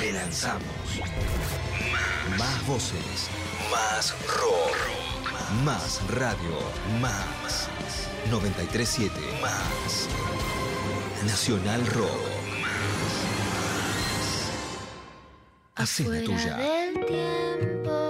Relanzamos. Más voces. Más rock. Más radio. Más. 937. Más. Nacional Rock. Hacé la tuya. del tiempo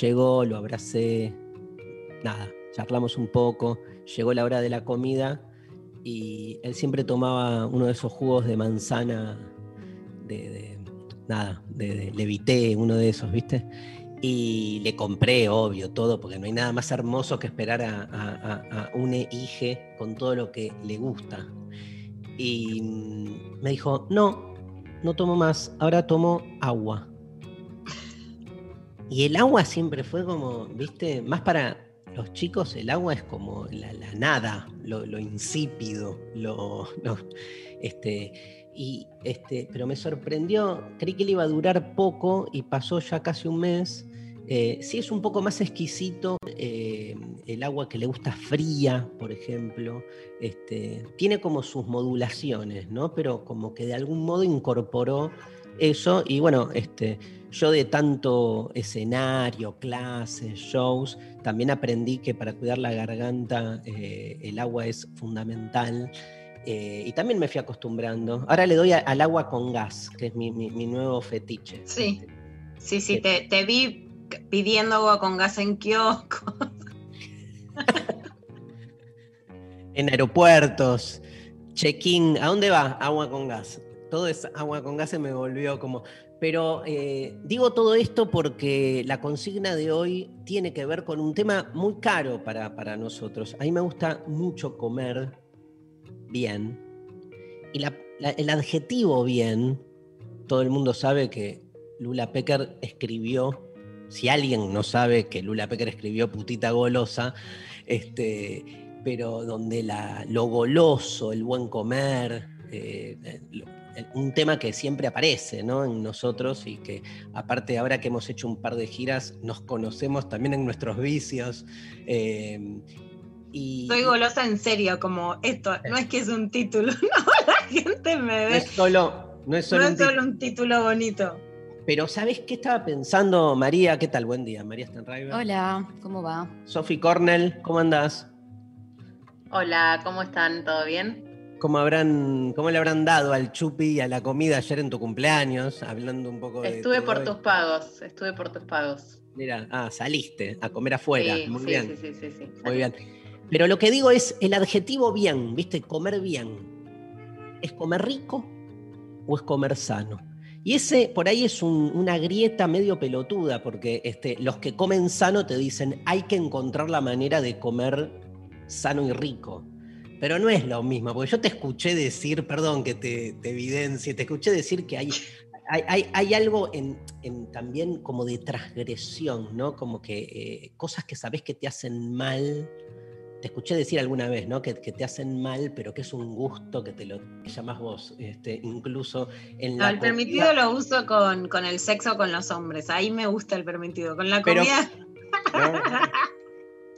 llegó, lo abracé, nada, charlamos un poco, llegó la hora de la comida y él siempre tomaba uno de esos jugos de manzana, de, nada, de, de levité, uno de esos, ¿viste? Y le compré, obvio, todo, porque no hay nada más hermoso que esperar a- a un hije con todo lo que le gusta. Y mm, me dijo, no, no tomo más, ahora tomo agua. Y el agua siempre fue como, viste, más para los chicos el agua es como la, la nada, lo, insípido, lo, lo- este, y este, pero me sorprendió, creí que le iba a durar poco y pasó ya casi un mes. Eh, sí es un poco más exquisito eh, el agua que le gusta fría, por ejemplo. Este, tiene como sus modulaciones, ¿no? Pero como que de algún modo incorporó eso. Y bueno, este, yo de tanto escenario, clases, shows, también aprendí que para cuidar la garganta eh, el agua es fundamental. Eh, y también me fui acostumbrando. Ahora le doy a- al agua con gas, que es mi, mi- mi nuevo fetiche. Sí. Sí, sí, te, te vi pidiendo agua con gas en kiosco. En aeropuertos, check-in, ¿a dónde va? Agua con gas. Todo es agua con gas se me volvió como... Pero eh, digo todo esto porque la consigna de hoy tiene que ver con un tema muy caro para, para nosotros. A mí me gusta mucho comer bien. Y el adjetivo bien, todo el mundo sabe que Lula Pecker escribió, si alguien no sabe que Lula Pecker escribió Putita Golosa, este, pero donde la, lo goloso, el buen comer, eh, eh, un tema que siempre aparece ¿no? en nosotros y que aparte ahora que hemos hecho un par de giras nos conocemos también en nuestros vicios. eh, y, Soy golosa en serio, como esto, no es que es un título, no, la gente me no ve. es solo, no es No solo es un título. solo un título bonito. Pero ¿sabes qué estaba pensando María? ¿Qué tal? Buen día, María Stenriver. Hola, ¿cómo va? Sophie Cornell, ¿cómo andás? Hola, ¿cómo están? ¿Todo bien? ¿Cómo, habrán, ¿Cómo le habrán dado al chupi y a la comida ayer en tu cumpleaños? Hablando un poco de... Estuve por tus pagos, estuve por tus pagos. Mira, ah, saliste a comer afuera. sí, Muy sí, bien. sí, sí, sí, sí. Muy bien. Pero lo que digo es el adjetivo bien, ¿viste? Comer bien. ¿Es comer rico o es comer sano? Y ese por ahí es un- una grieta medio pelotuda, porque este, los que comen sano te dicen hay que encontrar la manera de comer sano y rico. Pero no es lo mismo, porque yo te escuché decir, perdón que te, te evidencie, te escuché decir que hay, hay, hay- hay algo en, en también como de transgresión, ¿no? Como que eh, cosas que sabes que te hacen mal. Te escuché decir alguna vez, ¿no? Que, que te hacen mal, pero que es un gusto que te lo llamas vos, este, incluso en No, la el comida. permitido lo uso con, con el sexo con los hombres. Ahí me gusta el permitido. Con la Pero- comida. ¿no?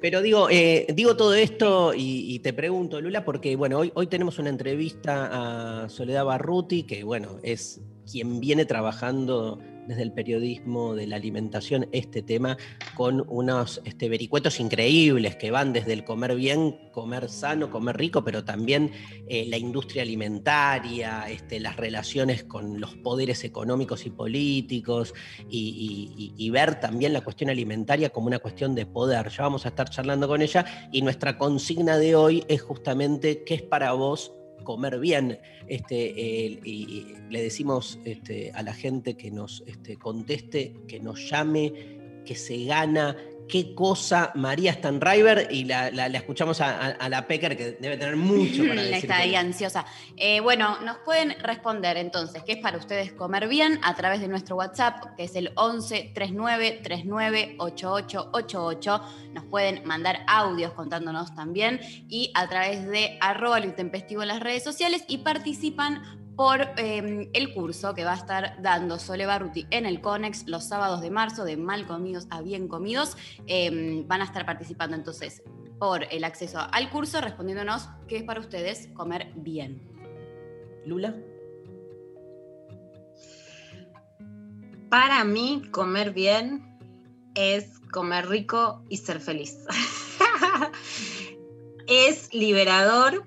Pero digo, eh, digo todo esto y, te pregunto, Lula, porque bueno, hoy, hoy tenemos una entrevista a Soledad Barruti, que bueno, es quien viene trabajando desde el periodismo de la alimentación este tema con unos este, vericuetos increíbles que van desde el comer bien, comer sano, comer rico, pero también eh, la industria alimentaria, este, las relaciones con los poderes económicos y políticos, y, y ver también la cuestión alimentaria como una cuestión de poder. Ya vamos a estar charlando con ella y nuestra consigna de hoy es justamente qué es para vos comer bien. Este, y le decimos este, a la gente que nos este, conteste, que nos llame, que se gana qué cosa María Stanriver y la, escuchamos a, la Pecker que debe tener mucho para decir. Está ahí ansiosa. Eh, bueno, nos pueden responder entonces qué es para ustedes comer bien a través de nuestro WhatsApp, que es el 11 39 39 8888. Nos pueden mandar audios contándonos también y a través de arroba lo intempestivo en las redes sociales y participan por em, el curso que va a estar dando Sole Barruti en el CONEX los sábados de marzo, de mal comidos a bien comidos. Em, van a estar participando entonces por el acceso al curso, respondiéndonos qué es para ustedes comer bien. Lula. Para mí, comer bien es comer rico y ser feliz. es liberador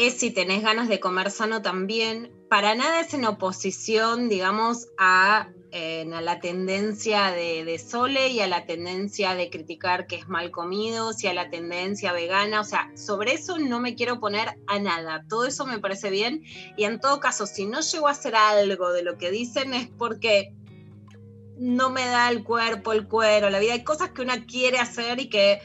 es si tenés ganas de comer sano también. Para nada es en oposición, digamos, a, la tendencia de, Sole y a la tendencia de criticar que es mal comido, y a la tendencia vegana. O sea, sobre eso no me quiero poner a nada. Todo eso me parece bien. Y en todo caso, si no llego a hacer algo de lo que dicen es porque no me da el cuerpo, el cuero, la vida. Hay cosas que una quiere hacer y que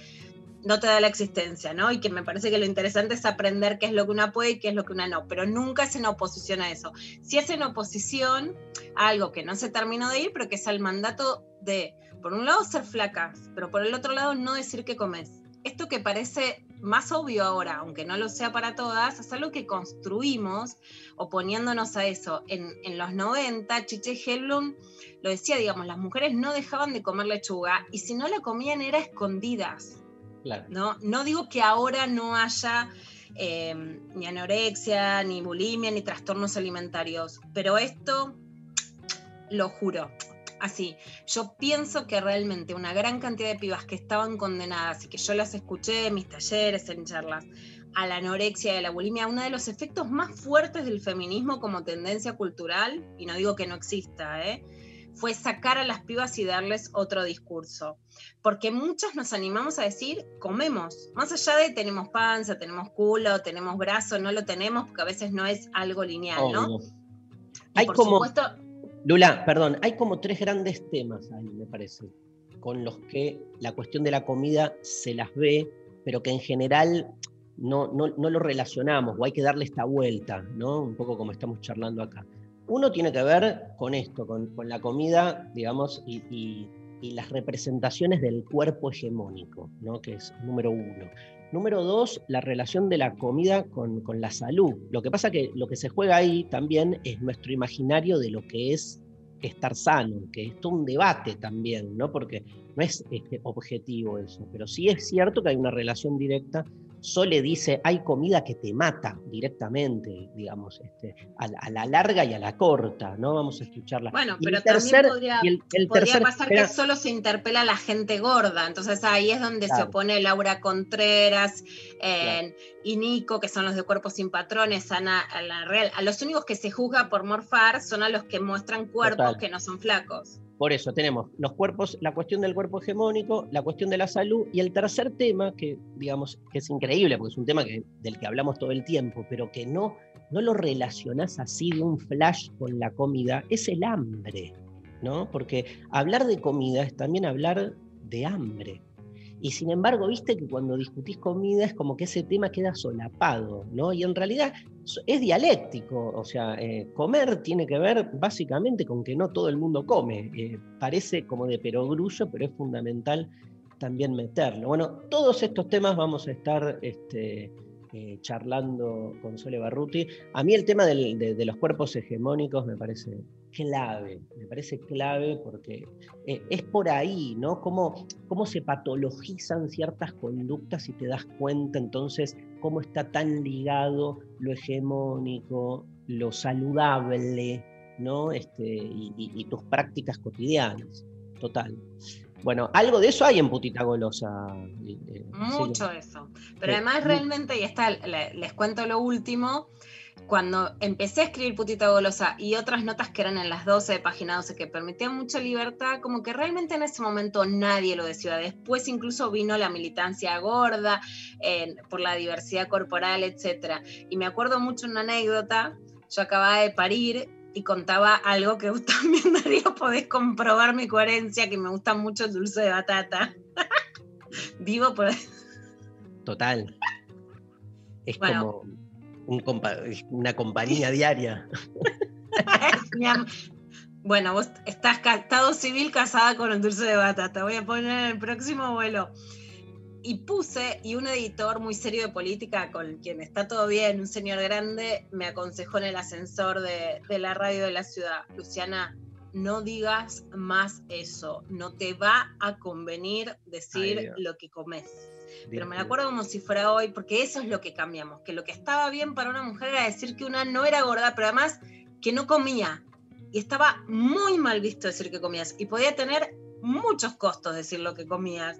no te da la existencia, ¿no? Y que me parece que lo interesante es aprender qué es lo que una puede y qué es lo que una no, pero nunca es en oposición a eso. Si es en oposición a algo que no se terminó de ir, pero que es al mandato de, por un lado, ser flacas, pero por el otro lado, no decir que comes. Esto que parece más obvio ahora, aunque no lo sea para todas, es algo que construimos oponiéndonos a eso. En, en los 90, Chiche Hellblum lo decía, digamos, las mujeres no dejaban de comer lechuga y si no la comían era escondidas ¿no? no digo que ahora no haya em, ni anorexia, ni bulimia, ni trastornos alimentarios, pero esto lo juro. Así, yo pienso que realmente una gran cantidad de pibas que estaban condenadas y que yo las escuché en mis talleres, en charlas, a la anorexia y a la bulimia, uno de los efectos más fuertes del feminismo como tendencia cultural, y no digo que no exista, ¿eh? Fue sacar a las pibas y darles otro discurso. Porque muchas nos animamos a decir, comemos. Más allá de tenemos panza, tenemos culo, tenemos brazo, no lo tenemos porque a veces no es algo lineal, ¿no? Hay como... Lula, perdón, hay como tres grandes temas ahí, me parece, con los que la cuestión de la comida se las ve, pero que en general no, no, no lo relacionamos o hay que darle esta vuelta, ¿no? Un poco como estamos charlando acá. Uno tiene que ver con esto, con, la comida, digamos, y, las representaciones del cuerpo hegemónico, ¿no? que es número uno. Número dos, la relación de la comida con, la salud. Lo que pasa que lo que se juega ahí también es nuestro imaginario de lo que es estar sano, que es todo un debate también, ¿no? porque no es este, objetivo eso, pero sí es cierto que hay una relación directa Sole dice, hay comida que te mata directamente, digamos, este, a, la, larga y a la corta, ¿no? Vamos a escucharla. Bueno, pero también podría, pasar que solo se interpela a la gente gorda, entonces ahí es donde se opone Laura Contreras y Nico, que son los de Cuerpos sin Patrones, Ana, a la Real. A los únicos que se juzga por morfar son a los que muestran cuerpos que no son flacos. Por eso tenemos los cuerpos, la cuestión del cuerpo hegemónico, la cuestión de la salud y el tercer tema, que digamos que es increíble, porque es un tema que, del que hablamos todo el tiempo, pero que no, no lo relacionás así de un flash con la comida, es el hambre, ¿no? Porque hablar de comida es también hablar de hambre. Y sin embargo, viste que cuando discutís comida es como que ese tema queda solapado, ¿no? Y en realidad es dialéctico, o sea, eh, comer tiene que ver básicamente con que no todo el mundo come. Eh, parece como de perogrullo, pero es fundamental también meterlo. Bueno, todos estos temas vamos a estar este, eh, charlando con Sole Barruti. A mí el tema de, los cuerpos hegemónicos me parece clave, me parece clave porque eh, es por ahí, ¿no? Cómo, cómo se patologizan ciertas conductas y te das cuenta entonces cómo está tan ligado lo hegemónico, lo saludable, ¿no? Este, y, y- y tus prácticas cotidianas. Total. Bueno, algo de eso hay en Putita Golosa. eh, eh, Mucho sí. eso. Pero además realmente, y está, le- les cuento lo último, cuando empecé a escribir Putita Golosa y otras notas que eran en las 12 de página 12 que permitían mucha libertad, como que realmente en ese momento nadie lo decía. Después incluso vino la militancia gorda eh, por la diversidad corporal, etc. Y me acuerdo mucho una anécdota, yo acababa de parir y contaba algo que vos también, Darío, podés comprobar mi coherencia, que me gusta mucho el dulce de batata. Vivo por Total. Es Bueno. como un compa- una compañía diaria. Bueno, vos estás estado civil casada con el dulce de batata. Voy a poner en el próximo vuelo. Y puse, y un editor muy serio de política, con quien está todo bien, un señor grande, me aconsejó en el ascensor de, de la radio de la ciudad, Luciana, no digas más eso, no te va a convenir decir Ay, lo que comes. Pero me mío. acuerdo como si fuera hoy, porque eso es lo que cambiamos, que lo que estaba bien para una mujer era decir que una no era gorda, pero además que no comía. Y estaba muy mal visto decir que comías. Y podía tener muchos costos decir lo que comías.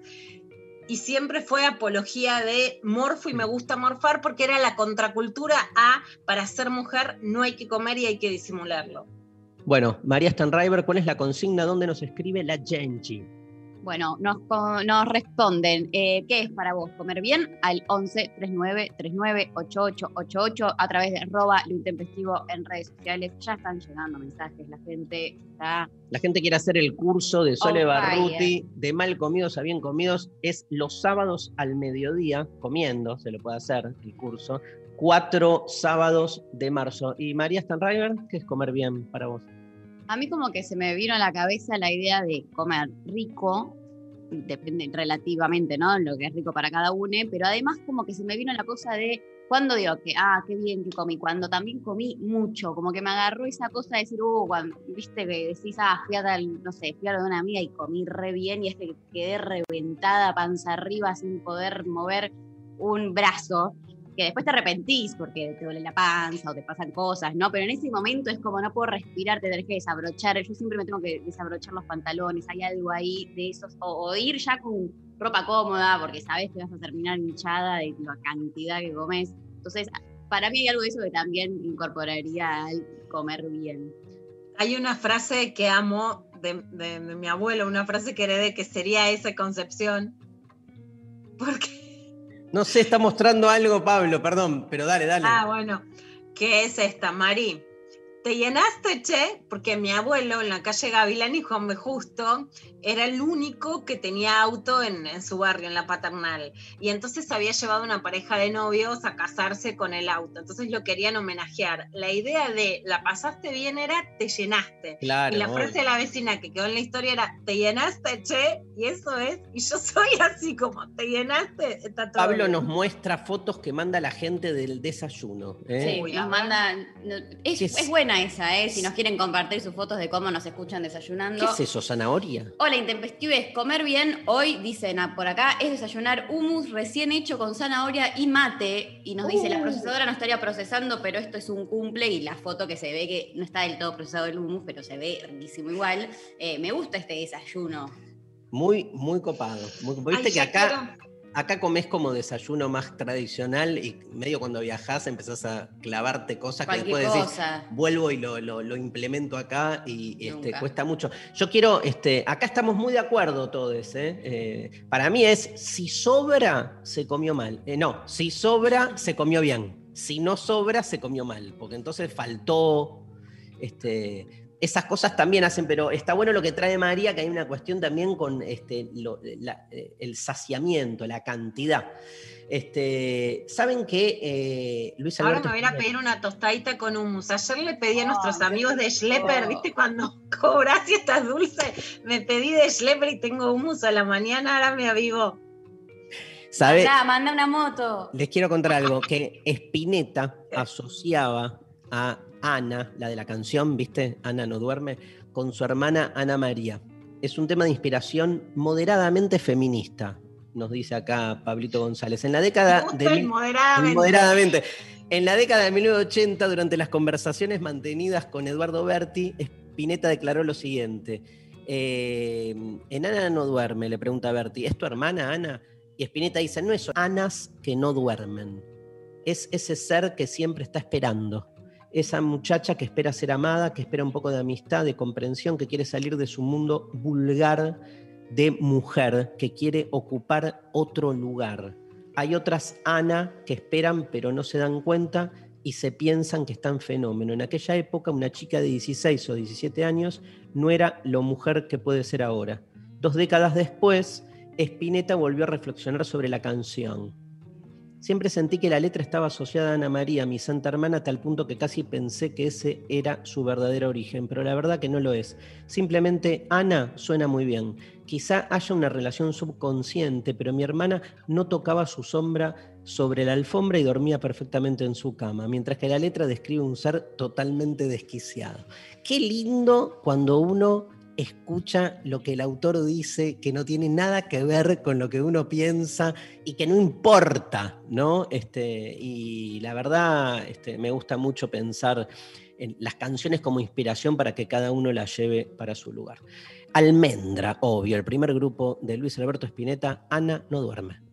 Y siempre fue apología de morfo y me gusta morfar porque era la contracultura a para ser mujer no hay que comer y hay que disimularlo. Bueno, María Stanriver, ¿cuál es la consigna? ¿Dónde nos escribe la Genchi? Bueno, nos, nos responden, eh, ¿qué es para vos comer bien? Al 11 39 39 8888 a través de arroba lo intempestivo en redes sociales. Ya están llegando mensajes, la gente está... La gente quiere hacer el curso de Sole On Barruti, de mal comidos a bien comidos. Es los sábados al mediodía, comiendo, se lo puede hacer el curso. Cuatro sábados de marzo. ¿Y María Stanriver, qué es comer bien para vos? A mí como que se me vino a la cabeza la idea de comer rico, depende relativamente, ¿no? Lo que es rico para cada uno, pero además como que se me vino la cosa de cuando digo que, ah, qué bien que comí, cuando también comí mucho, como que me agarró esa cosa de decir, uh, cuando, viste que decís, ah, fui a tal, no sé, fui a lo de una amiga y comí re bien y es que quedé reventada panza arriba sin poder mover un brazo, que después te arrepentís porque te duele la panza o te pasan cosas, ¿no? Pero en ese momento es como no puedo respirar, te tenés que desabrochar. Yo siempre me tengo que desabrochar los pantalones, hay algo ahí de esos, o, ir ya con ropa cómoda porque sabes que vas a terminar hinchada de la cantidad que comes. Entonces, para mí hay algo de eso que también incorporaría al comer bien. Hay una frase que amo de, de- de mi abuelo, una frase que heredé que sería esa concepción. Porque No sé, está mostrando algo, Pablo, perdón, pero dale, dale. Ah, bueno, ¿qué es esta, Mari? Te llenaste, che, porque mi abuelo en la calle Gavilán y Juan B. Justo era el único que tenía auto en, en su barrio, en la paternal. Y entonces había llevado una pareja de novios a casarse con el auto. Entonces lo querían homenajear. La idea de la pasaste bien era te llenaste. claro. Y la obvio. frase de la vecina que quedó en la historia era te llenaste, che, y eso es. Y yo soy así como te llenaste, está todo Pablo bien. nos muestra fotos que manda la gente del desayuno. ¿eh? Sí, Uy, nos no, Es, ¿Qué es? es buena esa, ¿eh? Si nos quieren compartir sus fotos de cómo nos escuchan ¿Qué desayunando. es eso, zanahoria? Hola, intempestives. Comer bien hoy, dicen por acá, es desayunar hummus recién hecho con zanahoria y mate. Y nos dice, la Uh. procesadora no estaría procesando, pero esto es un cumple. Y la foto que se ve que no está del todo procesado el hummus, pero se ve riquísimo igual. Eh, me gusta este desayuno. Muy, muy copado. muy copado. Viste Ay, que acá, quiero- acá comés como desayuno más tradicional y medio cuando viajás empezás a clavarte cosas que después decís, cosa. vuelvo y lo, lo- lo implemento acá y este, cuesta mucho. Yo quiero, este, acá estamos muy de acuerdo todos. ¿eh? Eh, para mí es, si sobra, se comió mal. Eh, no, si sobra, se comió bien. Si no sobra, se comió mal, porque entonces faltó. Este, esas cosas también hacen, pero está bueno lo que trae María, que hay una cuestión también con este, lo- la- eh, el saciamiento, la cantidad. Este, Saben que eh, Luis Ahora me voy a pedir una tostadita con hummus. Ayer le pedí a nuestros amigos de. Schlepper, ¿viste? Cuando cobras y estás dulce, me pedí de Schlepper y tengo hummus a la mañana, ahora me avivo. ¿sabe? Ya, manda una moto. Les quiero contar algo, que Spinetta asociaba a Ana, la de la canción, ¿viste? Ana no duerme, con su hermana Ana María. Es un tema de inspiración moderadamente feminista, nos dice acá Pablito González. En la década de... Moderadamente. En la década de 1980, durante las conversaciones mantenidas con Eduardo Berti, Spinetta declaró lo siguiente. eh, en Ana no duerme, le pregunta Berti, ¿es tu hermana Ana? Y Spinetta dice, no es Anas que no duermen. Es ese ser que siempre está esperando. Esa muchacha que espera ser amada, que espera un poco de amistad, de comprensión, que quiere salir de su mundo vulgar de mujer, que quiere ocupar otro lugar. Hay otras Ana que esperan pero no se dan cuenta y se piensan que están fenómeno. En aquella época una chica de 16 o 17 años no era lo mujer que puede ser ahora. Dos décadas después, Spinetta volvió a reflexionar sobre la canción. Siempre sentí que la letra estaba asociada a Ana María, mi santa hermana, a tal punto que casi pensé que ese era su verdadero origen, pero la verdad que no lo es. Simplemente Ana suena muy bien. Quizá haya una relación subconsciente, pero mi hermana no tocaba su sombra sobre la alfombra y dormía perfectamente en su cama, mientras que la letra describe un ser totalmente desquiciado. Qué lindo cuando uno escucha lo que el autor dice, que no tiene nada que ver con lo que uno piensa y que no importa, ¿no? Este, y la verdad, este, me gusta mucho pensar en las canciones como inspiración para que cada uno las lleve para su lugar. Almendra, obvio, el primer grupo de Luis Alberto Spinetta, Ana no duerme.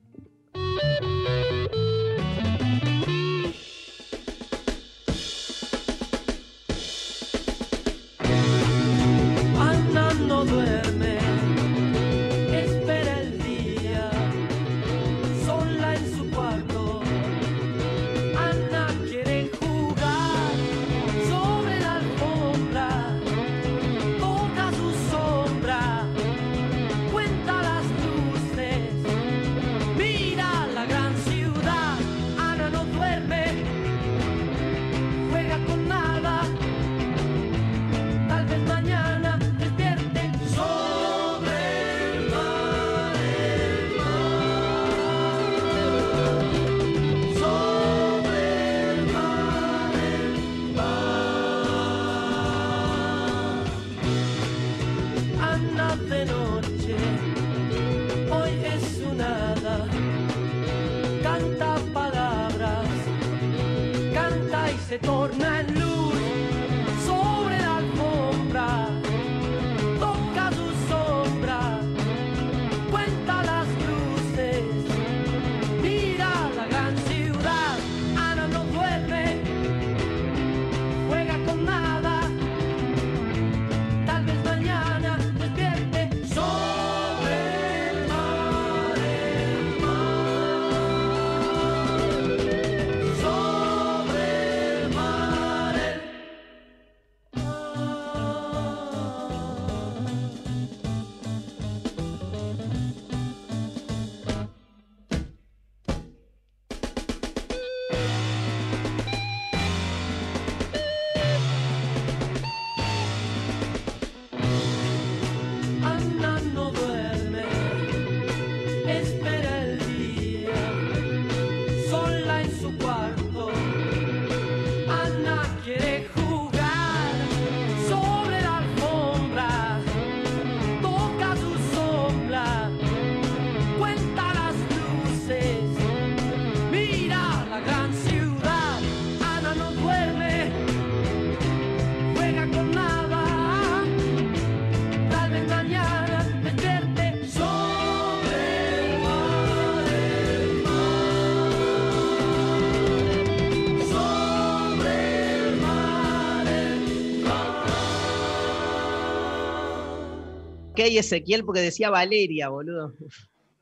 ¿Qué hay Ezequiel? Porque decía Valeria, boludo.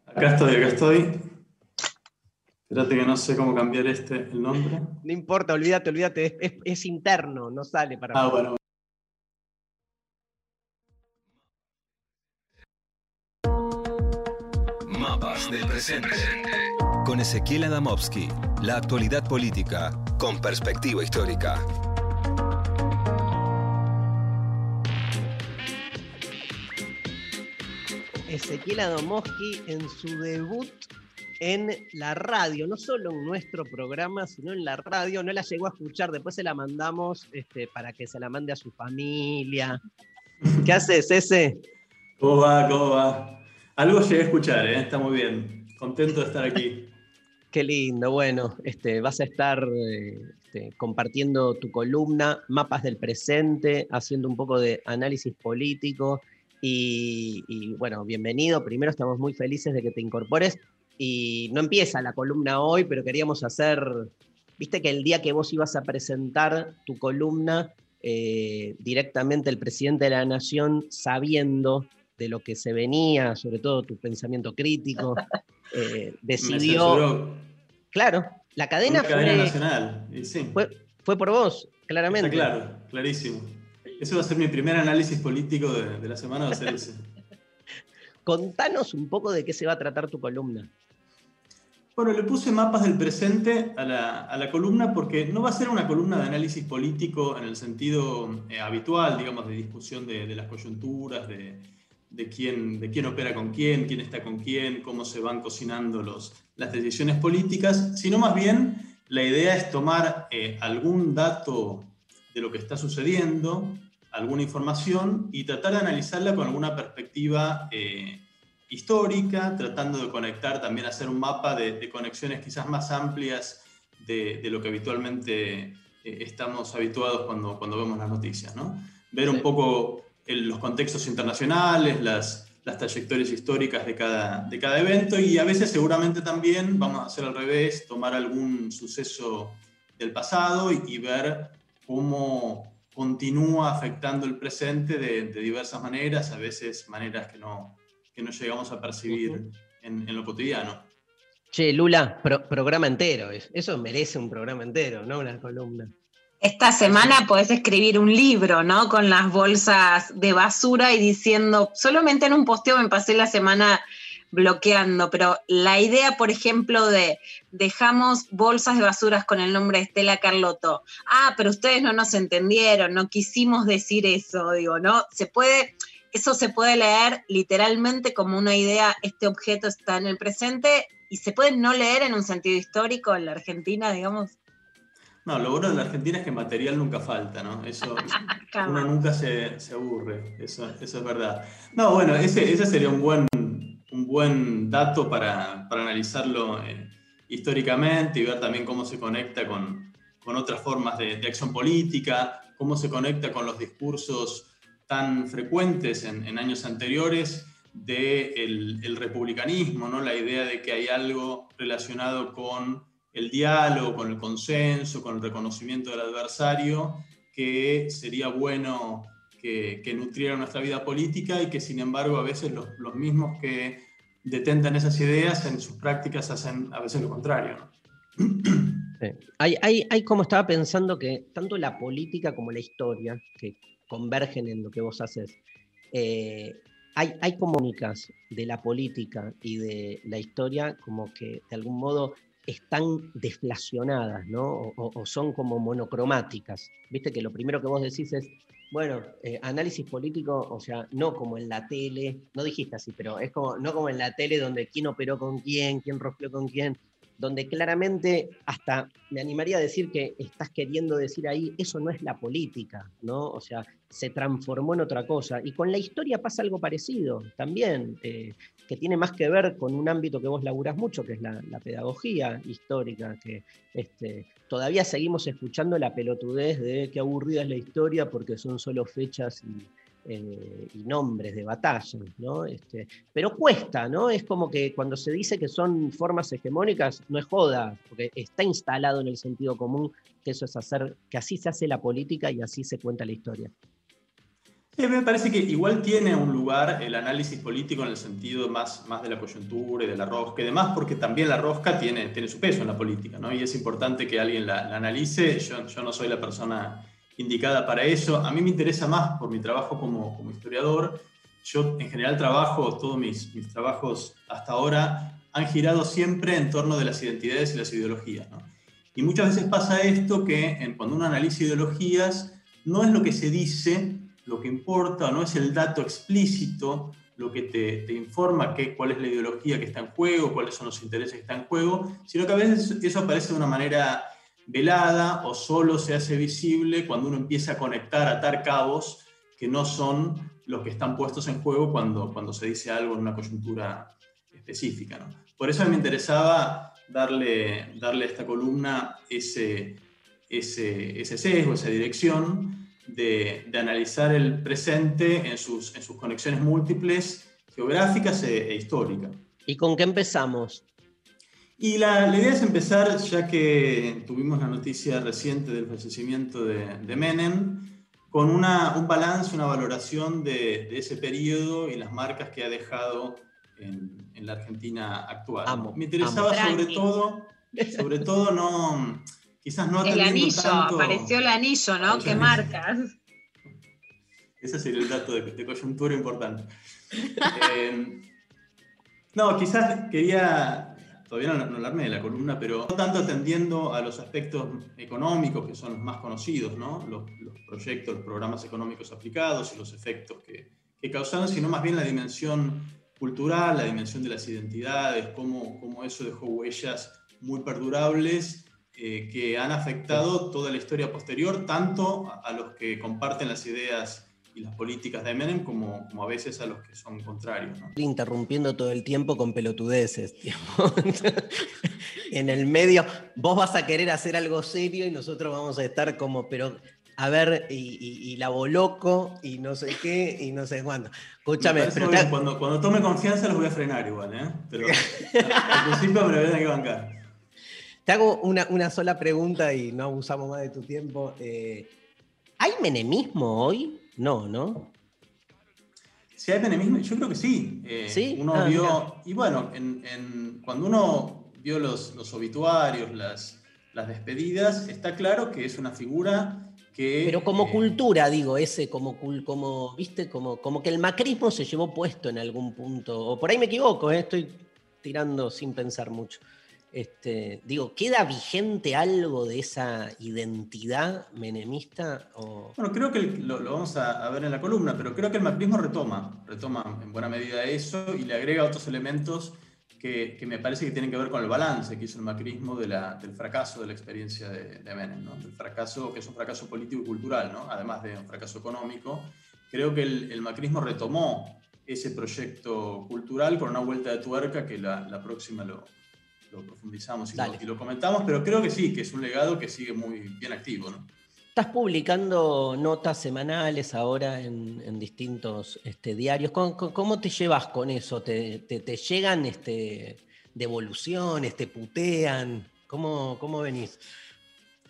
Acá estoy, acá estoy. Espérate que no sé cómo cambiar este el nombre. No importa, olvídate, olvídate, es, es- es interno, no sale para Ah, bueno. Mapas del presente. Con Ezequiel Adamovsky. La actualidad política con perspectiva histórica. Ezequiel Adomowski en su debut en la radio, no solo en nuestro programa, sino en la radio. No la llegó a escuchar, después se la mandamos este, para que se la mande a su familia. ¿Qué haces, ese? ¿Cómo va? ¿Cómo va? Algo llegué a escuchar, ¿eh? está muy bien. Contento de estar aquí. Qué lindo, bueno, este, vas a estar este, compartiendo tu columna, mapas del presente, haciendo un poco de análisis político y, y, bueno, bienvenido. Primero estamos muy felices de que te incorpores y no empieza la columna hoy, pero queríamos hacer, viste que el día que vos ibas a presentar tu columna, eh, directamente el presidente de la nación, sabiendo de lo que se venía, sobre todo tu pensamiento crítico, eh, decidió... Claro, la cadena, una cadena fue, nacional. sí, fue, fue por vos, claramente. está claro, clarísimo. Ese va a ser mi primer análisis político de, de la semana, va a ser ese. Contanos un poco de qué se va a tratar tu columna. Bueno, le puse mapas del presente a la, a la columna porque no va a ser una columna de análisis político en el sentido eh, habitual, digamos, de discusión de, de las coyunturas, de, de, quién, de quién opera con quién, quién está con quién, cómo se van cocinando los, las decisiones políticas, sino más bien la idea es tomar eh, algún dato de lo que está sucediendo, alguna información y tratar de analizarla con alguna perspectiva eh, histórica, tratando de conectar, también hacer un mapa de, de conexiones quizás más amplias de, de lo que habitualmente eh, estamos habituados cuando, cuando vemos las noticias. ¿no? Ver un poco el- los contextos internacionales, las, las trayectorias históricas de cada, de cada evento y a veces seguramente también vamos a hacer al revés, tomar algún suceso del pasado y, y ver cómo continúa afectando el presente de, de diversas maneras, a veces maneras que no, que no llegamos a percibir en, en lo cotidiano. Che, Lula, pro- programa entero. es- Eso merece un programa entero, no una columna. Esta semana podés escribir un libro, ¿no? Con las bolsas de basura y diciendo, solamente en un posteo me pasé la semana bloqueando, pero la idea, por ejemplo, de dejamos bolsas de basuras con el nombre de Estela Carlotto. Ah, pero ustedes no nos entendieron, no quisimos decir eso, digo, ¿no? Se puede, eso se puede leer literalmente como una idea, este objeto está en el presente y se puede no leer en un sentido histórico en la Argentina, digamos. No, lo bueno de la Argentina es que material nunca falta, ¿no? Eso, uno nunca se, se aburre, eso, eso es verdad. No, bueno, ese, ese sería un buen, un buen dato para, para analizarlo eh, históricamente y ver también cómo se conecta con, con otras formas de, acción política, cómo se conecta con los discursos tan frecuentes en, años anteriores del el republicanismo, ¿no? la idea de que hay algo relacionado con el diálogo, con el consenso, con el reconocimiento del adversario, que sería bueno que, que nutriera nuestra vida política y que sin embargo a veces los, los mismos que detentan esas ideas en sus prácticas hacen a veces lo contrario. ¿no? Sí. Hay, hay, hay como estaba pensando que tanto la política como la historia, que convergen en lo que vos haces, eh, hay, hay comunicas de la política y de la historia como que de algún modo están deflacionadas, ¿no? O- o son como monocromáticas. Viste que lo primero que vos decís es, bueno, eh, análisis político, o sea, no como en la tele, no dijiste así, pero es como, no como en la tele donde quién operó con quién, quién rompió con quién, donde claramente hasta me animaría a decir que estás queriendo decir ahí, eso no es la política, ¿no? O sea, se transformó en otra cosa. Y con la historia pasa algo parecido también, eh, que tiene más que ver con un ámbito que vos laburás mucho, que es la, pedagogía histórica, que este, todavía seguimos escuchando la pelotudez de qué aburrida es la historia porque son solo fechas y, eh, y nombres de batallas, ¿no? Este, pero cuesta, ¿no? Es como que cuando se dice que son formas hegemónicas, no es joda, porque está instalado en el sentido común que eso es hacer, que así se hace la política y así se cuenta la historia. Sí, me parece que igual tiene un lugar el análisis político en el sentido más, más de la coyuntura y de la rosca y demás, porque también la rosca tiene, tiene su peso en la política, ¿no? Y es importante que alguien la, la analice. Yo, yo no soy la persona indicada para eso. A mí me interesa más por mi trabajo como, como historiador. Yo en general trabajo, todos mis, mis trabajos hasta ahora han girado siempre en torno de las identidades y las ideologías, ¿no? Y muchas veces pasa esto que en- cuando uno analiza ideologías, no es lo que se dice lo que importa, no es el dato explícito lo que te, informa que, cuál es la ideología que está en juego, cuáles son los intereses que están en juego, sino que a veces eso aparece de una manera velada o solo se hace visible cuando uno empieza a conectar, atar cabos que no son los que están puestos en juego cuando, cuando se dice algo en una coyuntura específica. Por eso me interesaba darle, darle a esta columna ese, ese, ese sesgo, esa dirección de, de analizar el presente en sus, en sus conexiones múltiples, geográficas e, e históricas. ¿Y con qué empezamos? Y la, la, idea es empezar, ya que tuvimos la noticia reciente del fallecimiento de, de Menem, con una, un balance, una valoración de, de, ese periodo y las marcas que ha dejado en, en la Argentina actual. Amo, Me interesaba amo. sobre todo, sobre todo no, quizás no El anillo, tanto- apareció el anillo, ¿no? ¿Qué marcas? Ese sería el dato de, de coyuntura importante. Eh, no, quizás quería, todavía no, no hablarme de la columna, pero no tanto atendiendo a los aspectos económicos, que son los más conocidos, ¿no? los, los proyectos, los programas económicos aplicados y los efectos que, que causaron, sino más bien la dimensión cultural, la dimensión de las identidades, cómo, cómo eso dejó huellas muy perdurables eh, que han afectado toda la historia posterior, tanto a, a los que comparten las ideas y las políticas de Menem como, como a veces a los que son contrarios. ¿no? Interrumpiendo todo el tiempo con pelotudeces. en el medio, vos vas a querer hacer algo serio y nosotros vamos a estar como, pero a ver, y, y- y la loco y no sé qué, y no sé cuándo. Me Escúchame, pero te- cuando tome confianza los voy a frenar igual, ¿eh? pero al principio me lo voy a tener que bancar. Te hago una, una sola pregunta y no abusamos más de tu tiempo. Eh, ¿Hay menemismo hoy? No, ¿no? Si hay menemismo, yo creo que sí. Eh, ¿Sí? Uno Ah, vio, mira. y bueno, en- en- cuando uno vio los, los obituarios, las, las despedidas, está claro que es una figura que... Pero como eh, cultura, digo, ese, como, como viste, como, como que el macrismo se llevó puesto en algún punto. O por ahí me equivoco, ¿eh? estoy tirando sin pensar mucho. Este, digo, ¿queda vigente algo de esa identidad menemista? O... Bueno, creo que lo, vamos a, ver en la columna, pero creo que el macrismo retoma, retoma en buena medida eso y le agrega otros elementos que, me parece que tienen que ver con el balance que hizo el macrismo del fracaso de la experiencia de, Menem, ¿no? Del fracaso, que es un fracaso político y cultural, ¿no? Además de un fracaso económico. Creo que el, macrismo retomó ese proyecto cultural con una vuelta de tuerca que la próxima lo, lo profundizamos y lo, y lo comentamos, pero creo que sí, que es un legado que sigue muy bien activo, ¿no? Estás publicando notas semanales ahora en, en distintos este, diarios. ¿Cómo, te llevas con eso? ¿Te, te- te llegan este, devoluciones? ¿Te putean? ¿Cómo, cómo venís?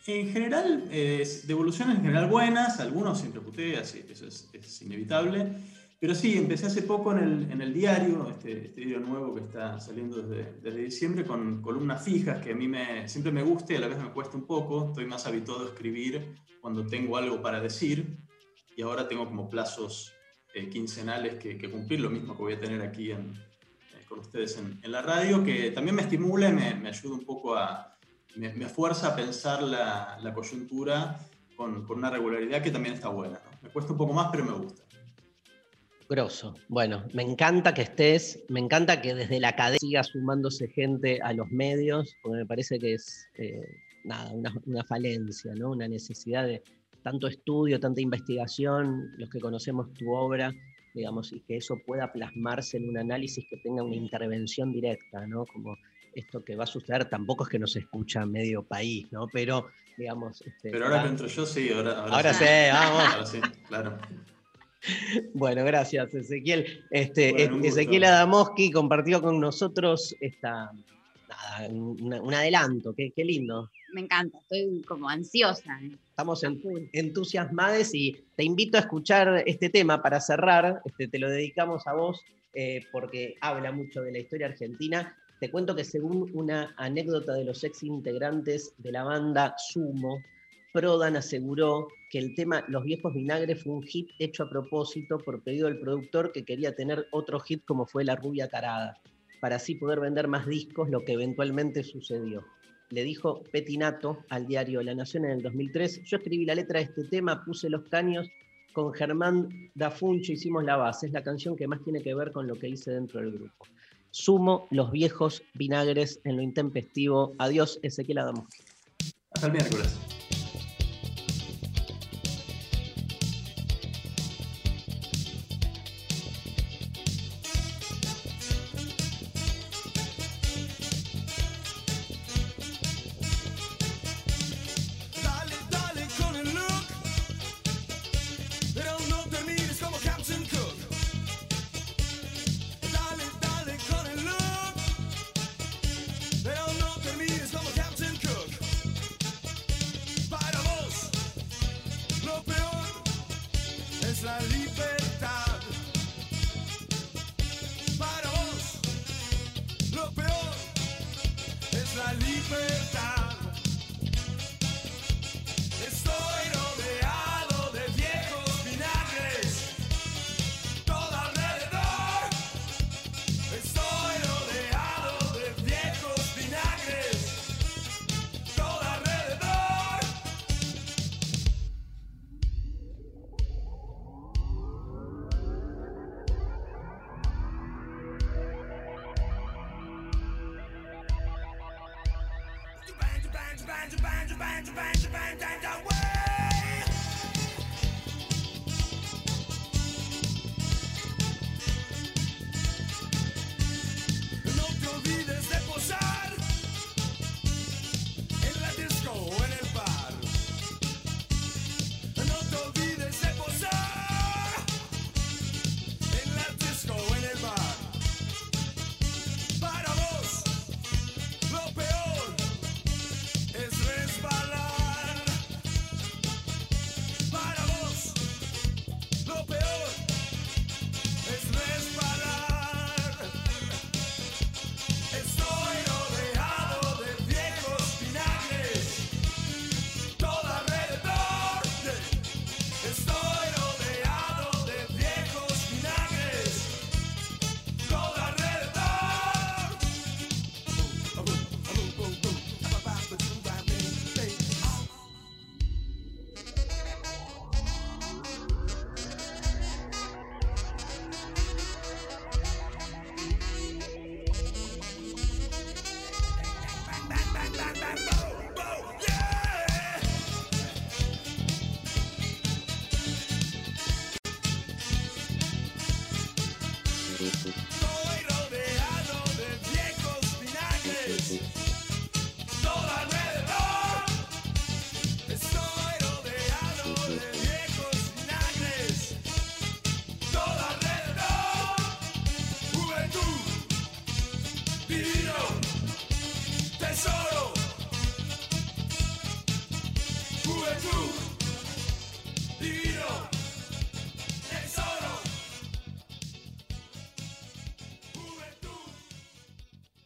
En general, eh, devoluciones en general buenas, algunos siempre puteas, eso es, es inevitable. Pero sí, empecé hace poco en el, en el diario, este, este diario nuevo que está saliendo desde, desde diciembre, con columnas fijas que a mí me, siempre me gusta y a la vez me cuesta un poco. Estoy más habituado a escribir cuando tengo algo para decir y ahora tengo como plazos eh, quincenales que, que cumplir, lo mismo que voy a tener aquí en, eh, con ustedes en, en la radio, que también me estimula y me, me ayuda un poco a, me, me fuerza a pensar la, la coyuntura con, con una regularidad que también está buena. ¿no? Me cuesta un poco más, pero me gusta. Grosso. Bueno, me encanta que estés, me encanta que desde la academia siga sumándose gente a los medios, porque me parece que es eh, nada, una, una falencia, ¿no? Una necesidad de tanto estudio, tanta investigación, los que conocemos tu obra, digamos, y que eso pueda plasmarse en un análisis que tenga una intervención directa, ¿no? Como esto que va a suceder, tampoco es que nos escucha medio país, ¿no? Pero, digamos. Este, Pero ahora que entro yo, sí, ahora, ahora, Ahora sí. sí, vamos. Ahora sí, claro. Bueno, gracias, Ezequiel. Este, Bueno, Ezequiel. Adamoski compartió con nosotros esta, nada, un, un adelanto, qué, qué lindo. Me encanta, estoy como ansiosa. ¿eh? Estamos en- entusiasmados y te invito a escuchar este tema para cerrar. Este, te lo dedicamos a vos eh, porque habla mucho de la historia argentina. Te cuento que según una anécdota de los ex integrantes de la banda Sumo, Prodan aseguró que el tema Los viejos vinagres fue un hit hecho a propósito por pedido del productor que quería tener otro hit como fue La rubia carada, para así poder vender más discos, lo que eventualmente sucedió. Le dijo Petinato al diario La Nación en el 2003, yo escribí la letra de este tema, puse los caños, con Germán Dafuncho hicimos la base, es la canción que más tiene que ver con lo que hice dentro del grupo. Sumo los viejos vinagres en lo intempestivo. Adiós, Ezequiel Adamo. Hasta el miércoles.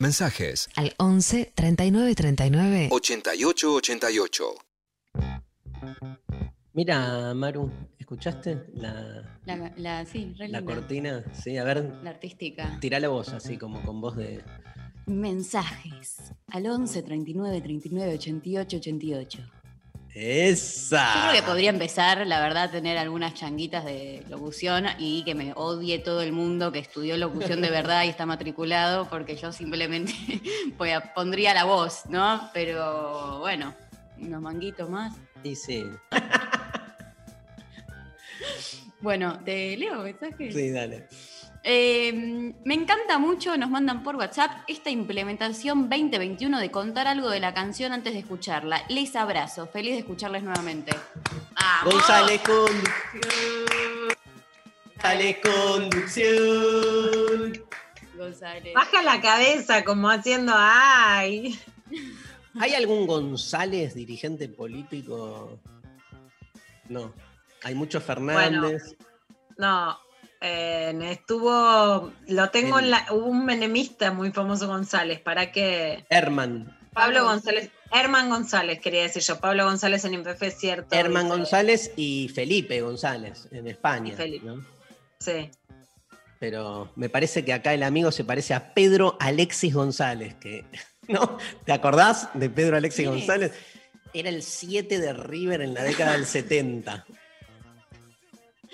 Mensajes Al 11 39 39 8888. Mira, Maru, ¿escuchaste la, La, la- sí, re la linda. cortina? Sí, a ver, La artística. tira la voz así como con voz de... Mensajes al 11 39 39 88 88. ¡Esa! Yo creo que podría empezar, la verdad, a tener algunas changuitas de locución y que me odie todo el mundo que estudió locución de verdad y está matriculado, porque yo simplemente pondría la voz, ¿no? Pero bueno, unos manguitos más. Y sí, Bueno, ¿te leo mensajes? sí, dale. Eh, me encanta mucho, nos mandan por WhatsApp, esta implementación 2021 de contar algo de la canción antes de escucharla. Les abrazo, feliz de escucharles nuevamente. ¡Vamos! González Conducción. González Conducción. González. Baja la cabeza como haciendo ay. ¿Hay algún González, dirigente político? No. Hay muchos Fernández. No, eh, estuvo, lo tengo en la, hubo un menemista muy famoso González, ¿para qué? Herman. Pablo González, Herman González quería decir yo, Pablo González en IPF es cierto. Herman dice- González y Felipe González en España. Y Felipe. ¿no? Sí, Pero me parece que acá el amigo se parece a Pedro Alexis González, que, ¿no? ¿Te acordás de Pedro Alexis. González? Era el 7 de River en la década del 70.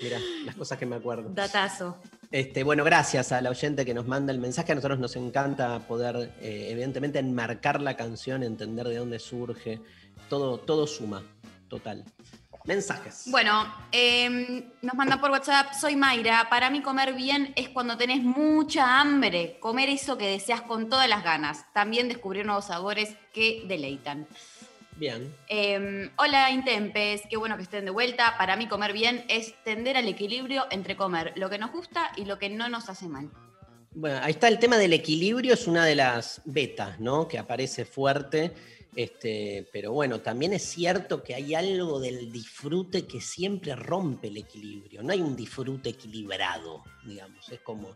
Mira, las cosas que me acuerdo. Datazo. Este, bueno, gracias a la oyente que nos manda el mensaje. A nosotros nos encanta poder, eh, evidentemente, enmarcar la canción, entender de dónde surge. Todo, todo suma, total. Mensajes. Bueno, eh, nos mandan por WhatsApp, soy Mayra, para mí comer bien es cuando tenés mucha hambre, comer eso que deseas con todas las ganas, también descubrir nuevos sabores que deleitan. Bien. Eh, hola Intempes, qué bueno que estén de vuelta. Para mí comer bien es tender al equilibrio entre comer lo que nos gusta y lo que no nos hace mal. Bueno, ahí está el tema del equilibrio, es una de las betas, ¿no? Que aparece fuerte. Este, pero bueno, también es cierto que hay algo del disfrute que siempre rompe el equilibrio. No hay un disfrute equilibrado, digamos. Es como,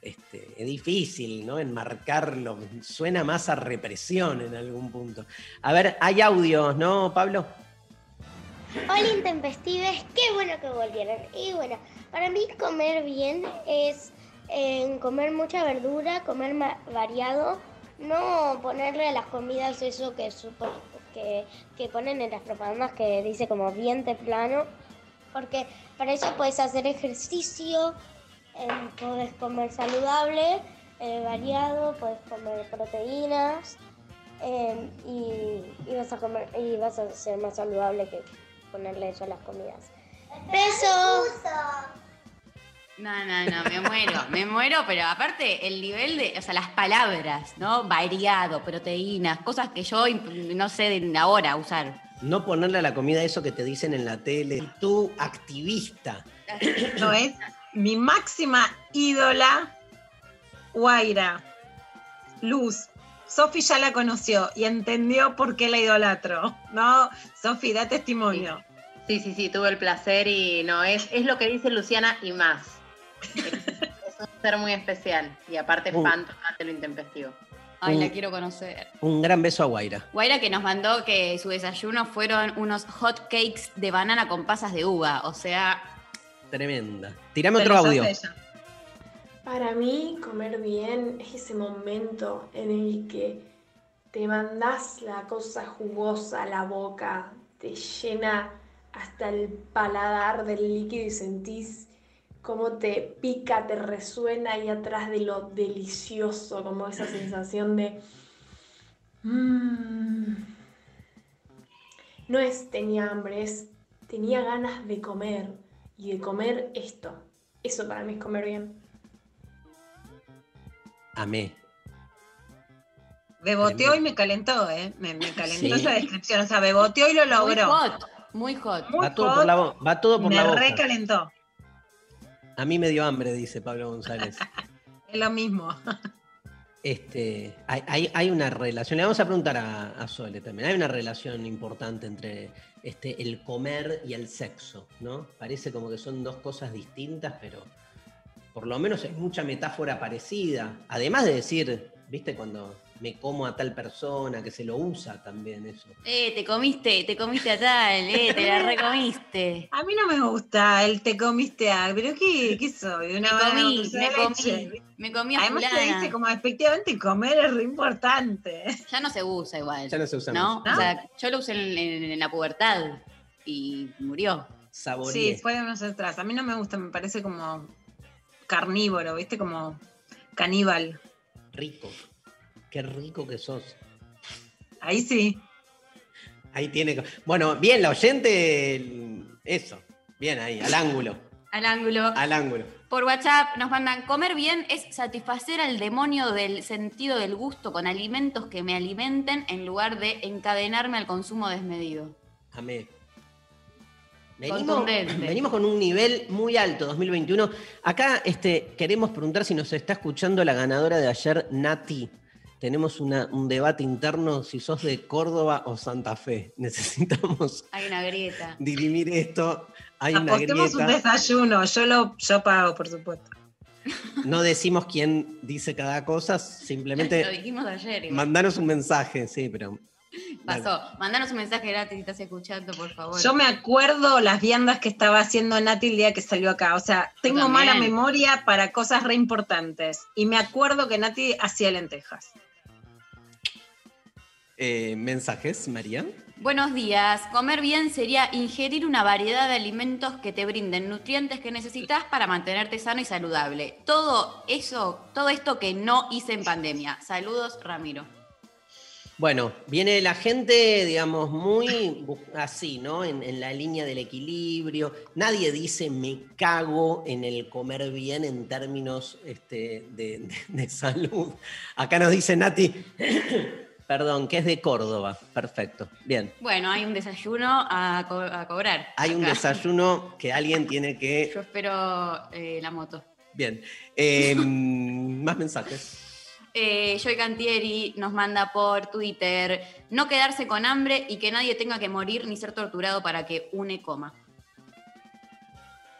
este, es difícil, ¿no? Enmarcarlo. Suena más a represión en algún punto. A ver, hay audios, ¿no, Pablo? Hola intempestives, qué bueno que volvieron. Y bueno, para mí comer bien es eh, comer mucha verdura, comer variado, no ponerle a las comidas eso que, que, que ponen en las propagandas que dice como bien plano, porque para eso puedes hacer ejercicio, eh, puedes comer saludable, eh, variado, puedes comer proteínas eh, y, y vas a comer y vas a ser más saludable que ponerle eso a las comidas. ¡Besos! No, no, no, me muero, me muero, pero aparte el nivel de, o sea, las palabras, ¿no? Variado, proteínas, cosas que yo no sé de ahora usar. No ponerle a la comida eso que te dicen en la tele. Tú, activista. No es mi máxima ídola, Guaira. Luz. Sofi ya la conoció y entendió por qué la idolatro. ¿No? Sofi, da testimonio. Sí, sí, sí, tuve el placer y no, es, es lo que dice Luciana y más. Es, un ser muy especial y aparte Uh. fan total de lo intempestivo. Ay, la quiero conocer. Un gran beso a Guaira. Guaira que nos mandó que su desayuno fueron unos hot cakes de banana con pasas de uva. O sea, Tremenda. Tirame otro audio. ella. Para mí, comer bien es ese momento en el que te mandás la cosa jugosa a la boca, te llena hasta el paladar del líquido y sentís cómo te pica, te resuena ahí atrás de lo delicioso, como esa sensación de... "Mm". No es tenía hambre, es tenía ganas de comer y de comer esto. Eso para mí es comer bien. Amé. Beboteó y me calentó, ¿eh? Me, me calentó Sí. esa descripción. O sea, beboteó y lo muy logró. hot, muy hot. Muy Va todo hot, por la, va todo por me la boca. recalentó. A mí me dio hambre, dice Pablo González. Es lo mismo. Este, hay, hay- hay una relación, le vamos a preguntar a, a Sole también, hay una relación importante entre este, el comer y el sexo, ¿no? Parece como que son dos cosas distintas, pero por lo menos hay mucha metáfora parecida. Además de decir, ¿viste? Cuando me como a tal persona, que se lo usa también eso. Eh, te comiste, te comiste a tal, eh, te la recomiste. A mí no me gusta el te comiste a. ¿Pero qué, qué soy? Una Me comí, me comí, me comí a Además se fulana. dice como efectivamente comer es re importante. Ya no se usa igual. Ya no se usa ¿No? más. O sea, yo lo usé en, en- en la pubertad y murió. Saboreé. Sí, fue de unos atrás. A mí no me gusta, me parece como carnívoro, ¿viste? Como caníbal. Rico. Qué rico que sos. Ahí sí. Ahí tiene. Bueno, bien, la oyente, eso. Bien ahí, al ángulo. Al ángulo. Al ángulo. Por WhatsApp nos mandan, comer bien es satisfacer al demonio del sentido del gusto con alimentos que me alimenten en lugar de encadenarme al consumo desmedido. Amé. Venimos, Contundente. venimos con un nivel muy alto, 2021. Acá este, queremos preguntar si nos está escuchando la ganadora de ayer, Nati. Tenemos una- un debate interno si sos de Córdoba o Santa Fe. Necesitamos Hay una grieta. dirimir esto. Hay una Apostemos un grieta. desayuno. Yo lo yo pago, por supuesto. No decimos quién dice cada cosa, Lo simplemente dijimos ayer. igual. mandanos un mensaje, sí, pero. Pasó. Mandanos un mensaje gratis si estás escuchando, por favor. Yo me acuerdo las viandas que estaba haciendo Nati el día que salió acá. O sea, tengo también. mala memoria para cosas re importantes. Y me acuerdo que Nati hacía lentejas. Eh, ¿Mensajes, María? Buenos días. Comer bien sería ingerir una variedad de alimentos que te brinden nutrientes que necesitas para mantenerte sano y saludable. Todo eso, todo esto que no hice en pandemia. Saludos, Ramiro. Bueno, viene la gente, digamos, muy así, ¿no? En, en la línea del equilibrio. Nadie dice me cago en el comer bien en términos este, de, de- de salud. Acá nos dice Nati, perdón, que es de Córdoba. Perfecto. Bien. Bueno, hay un desayuno a, co- a cobrar. Hay un desayuno que alguien tiene que. Yo espero eh, la moto. Bien. Eh, más mensajes. Eh, Joy Cantieri nos manda por Twitter, no quedarse con hambre y que nadie tenga que morir ni ser torturado para que une coma.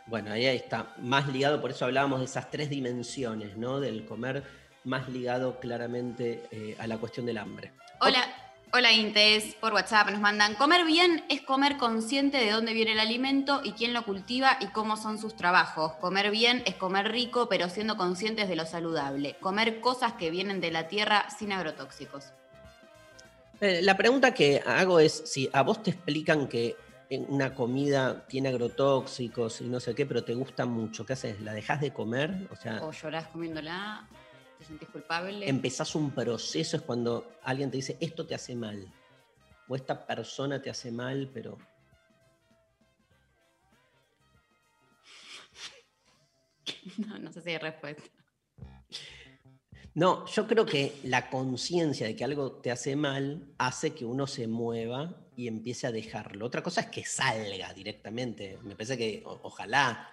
Bueno, ahí está, más ligado, por eso hablábamos de esas tres dimensiones, ¿no? Del comer, más ligado claramente eh, a la cuestión del hambre. Hola, hola Intes, por WhatsApp nos mandan, comer bien es comer consciente de dónde viene el alimento y quién lo cultiva y cómo son sus trabajos. Comer bien es comer rico, pero siendo conscientes de lo saludable. Comer cosas que vienen de la tierra sin agrotóxicos. Eh, la pregunta que hago es si a vos te explican que en una comida tiene agrotóxicos y no sé qué, pero te gusta mucho, ¿qué haces? ¿La dejas de comer? O sea, O llorás comiéndola, sentís culpable. empezás un proceso, es cuando alguien te dice, esto te hace mal, o esta persona te hace mal, pero... No, no sé si hay respuesta. No, yo creo que la conciencia de que algo te hace mal hace que uno se mueva y empiece a dejarlo. Otra cosa es que salga directamente. Me parece que o- ojalá,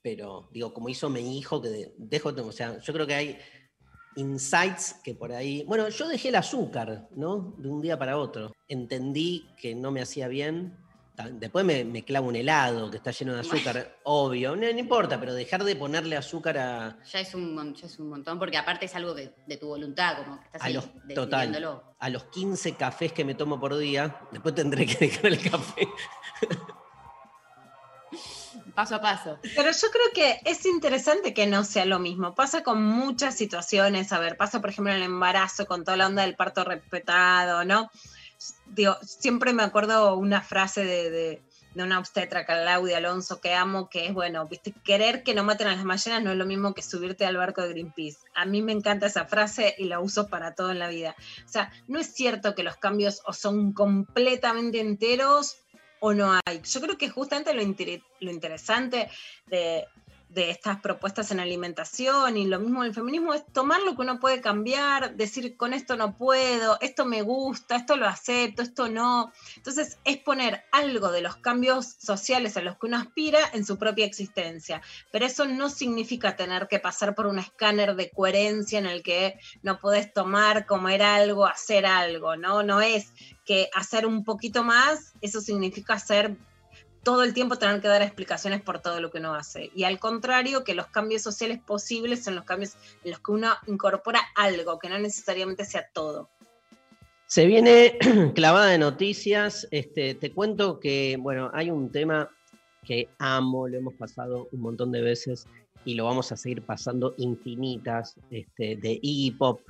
pero digo, como hizo mi hijo, que de- dejo, o sea, yo creo que hay insights que por ahí. Bueno, yo dejé el azúcar, ¿no? De un día para otro. Entendí que no me hacía bien. Después me, me clavo un helado que está lleno de azúcar, obvio, no, no importa, pero dejar de ponerle azúcar a, Ya es un, ya es un montón, porque aparte es algo de, de tu voluntad, como que estás A ahí los, total, a los 15 cafés que me tomo por día, después tendré que dejar el café. Paso a paso. Pero yo creo que es interesante que no sea lo mismo. Pasa con muchas situaciones. A ver, pasa por ejemplo en el embarazo con toda la onda del parto respetado, ¿no? Digo, siempre me acuerdo una frase de, una obstetra, Claudia Alonso, que amo, que es, bueno, viste, querer que no maten a las ballenas no es lo mismo que subirte al barco de Greenpeace. A mí me encanta esa frase y la uso para todo en la vida. O sea, no es cierto que los cambios o son completamente enteros o no hay. Yo creo que justamente lo, inter- lo interesante de, de estas propuestas en alimentación y lo mismo del feminismo es tomar lo que uno puede cambiar, decir con esto no puedo, esto me gusta, esto lo acepto, esto no. Entonces es poner algo de los cambios sociales a los que uno aspira en su propia existencia. Pero eso no significa tener que pasar por un escáner de coherencia en el que no podés tomar, comer algo, hacer algo, ¿no? No es que hacer un poquito más, eso significa hacer todo el tiempo tener que dar explicaciones por todo lo que uno hace. Y al contrario, que los cambios sociales posibles son los cambios en los que uno incorpora algo, que no necesariamente sea todo. Se viene clavada de noticias. Este, te cuento que, bueno, hay un tema que amo, lo hemos pasado un montón de veces y lo vamos a seguir pasando infinitas, este, de Iggy Pop,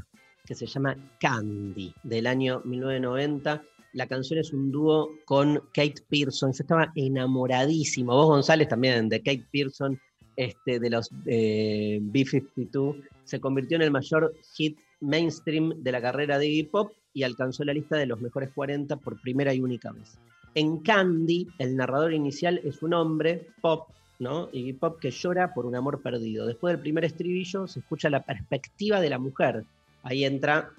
que se llama Candy, del año 1990. La canción es un dúo con Kate Pearson. Yo estaba enamoradísimo. Vos, González, también de Kate Pearson, este, de los eh, B-52. Se convirtió en el mayor hit mainstream de la carrera de Iggy Pop y alcanzó la lista de los mejores 40 por primera y única vez. En Candy, el narrador inicial es un hombre, Pop, ¿no? Iggy Pop, que llora por un amor perdido. Después del primer estribillo se escucha la perspectiva de la mujer. Ahí entra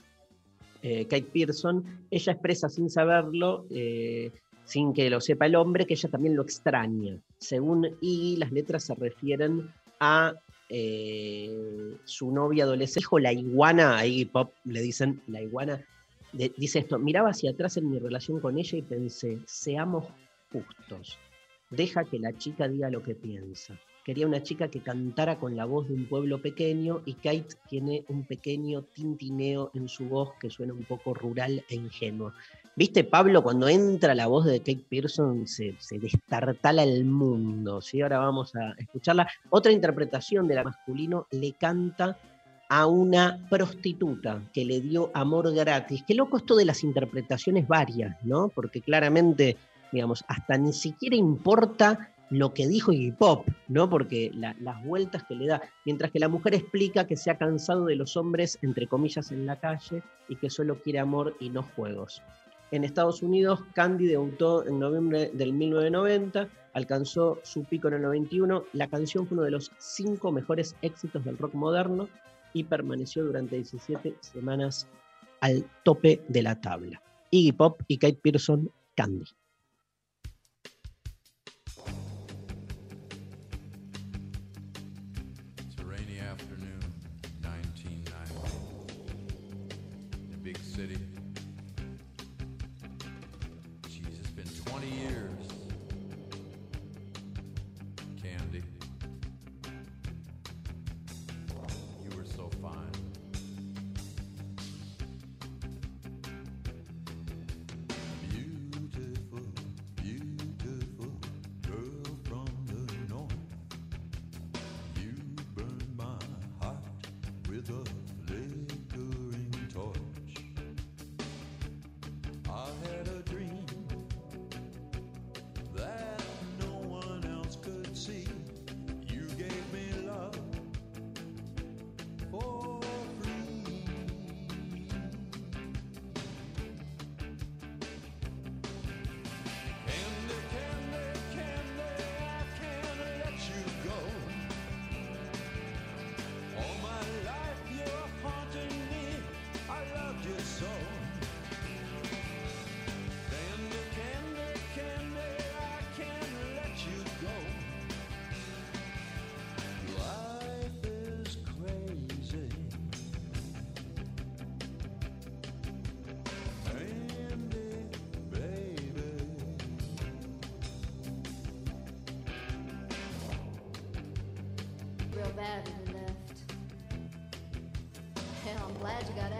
eh, Kate Pearson. Ella expresa sin saberlo, eh, sin que lo sepa el hombre, que ella también lo extraña. Según Iggy, las letras se refieren a eh, su novia adolescente. Dijo la iguana, a Iggy Pop le dicen la iguana. de- dice esto, miraba hacia atrás en mi relación con ella y pensé, seamos justos. Deja que la chica diga lo que piensa. Quería una chica que cantara con la voz de un pueblo pequeño y Kate tiene un pequeño tintineo en su voz que suena un poco rural e ingenuo. ¿Viste, Pablo, cuando entra la voz de Kate Pearson se, destartala el mundo? ¿sí? Ahora vamos a escucharla. Otra interpretación de la masculino le canta a una prostituta que le dio amor gratis. Qué loco esto de las interpretaciones varias, ¿no? Porque claramente, digamos, hasta ni siquiera importa lo que dijo Iggy Pop, ¿no? Porque la- las vueltas que le da, mientras que la mujer explica que se ha cansado de los hombres, entre comillas, en la calle y que solo quiere amor y no juegos. En Estados Unidos, Candy debutó en noviembre del 1990, alcanzó su pico en el 91. La canción fue uno de los cinco mejores éxitos del rock moderno y permaneció durante 17 semanas al tope de la tabla. Iggy Pop y Kate Pearson, Candy. Bad left. Hell, I'm glad you got out,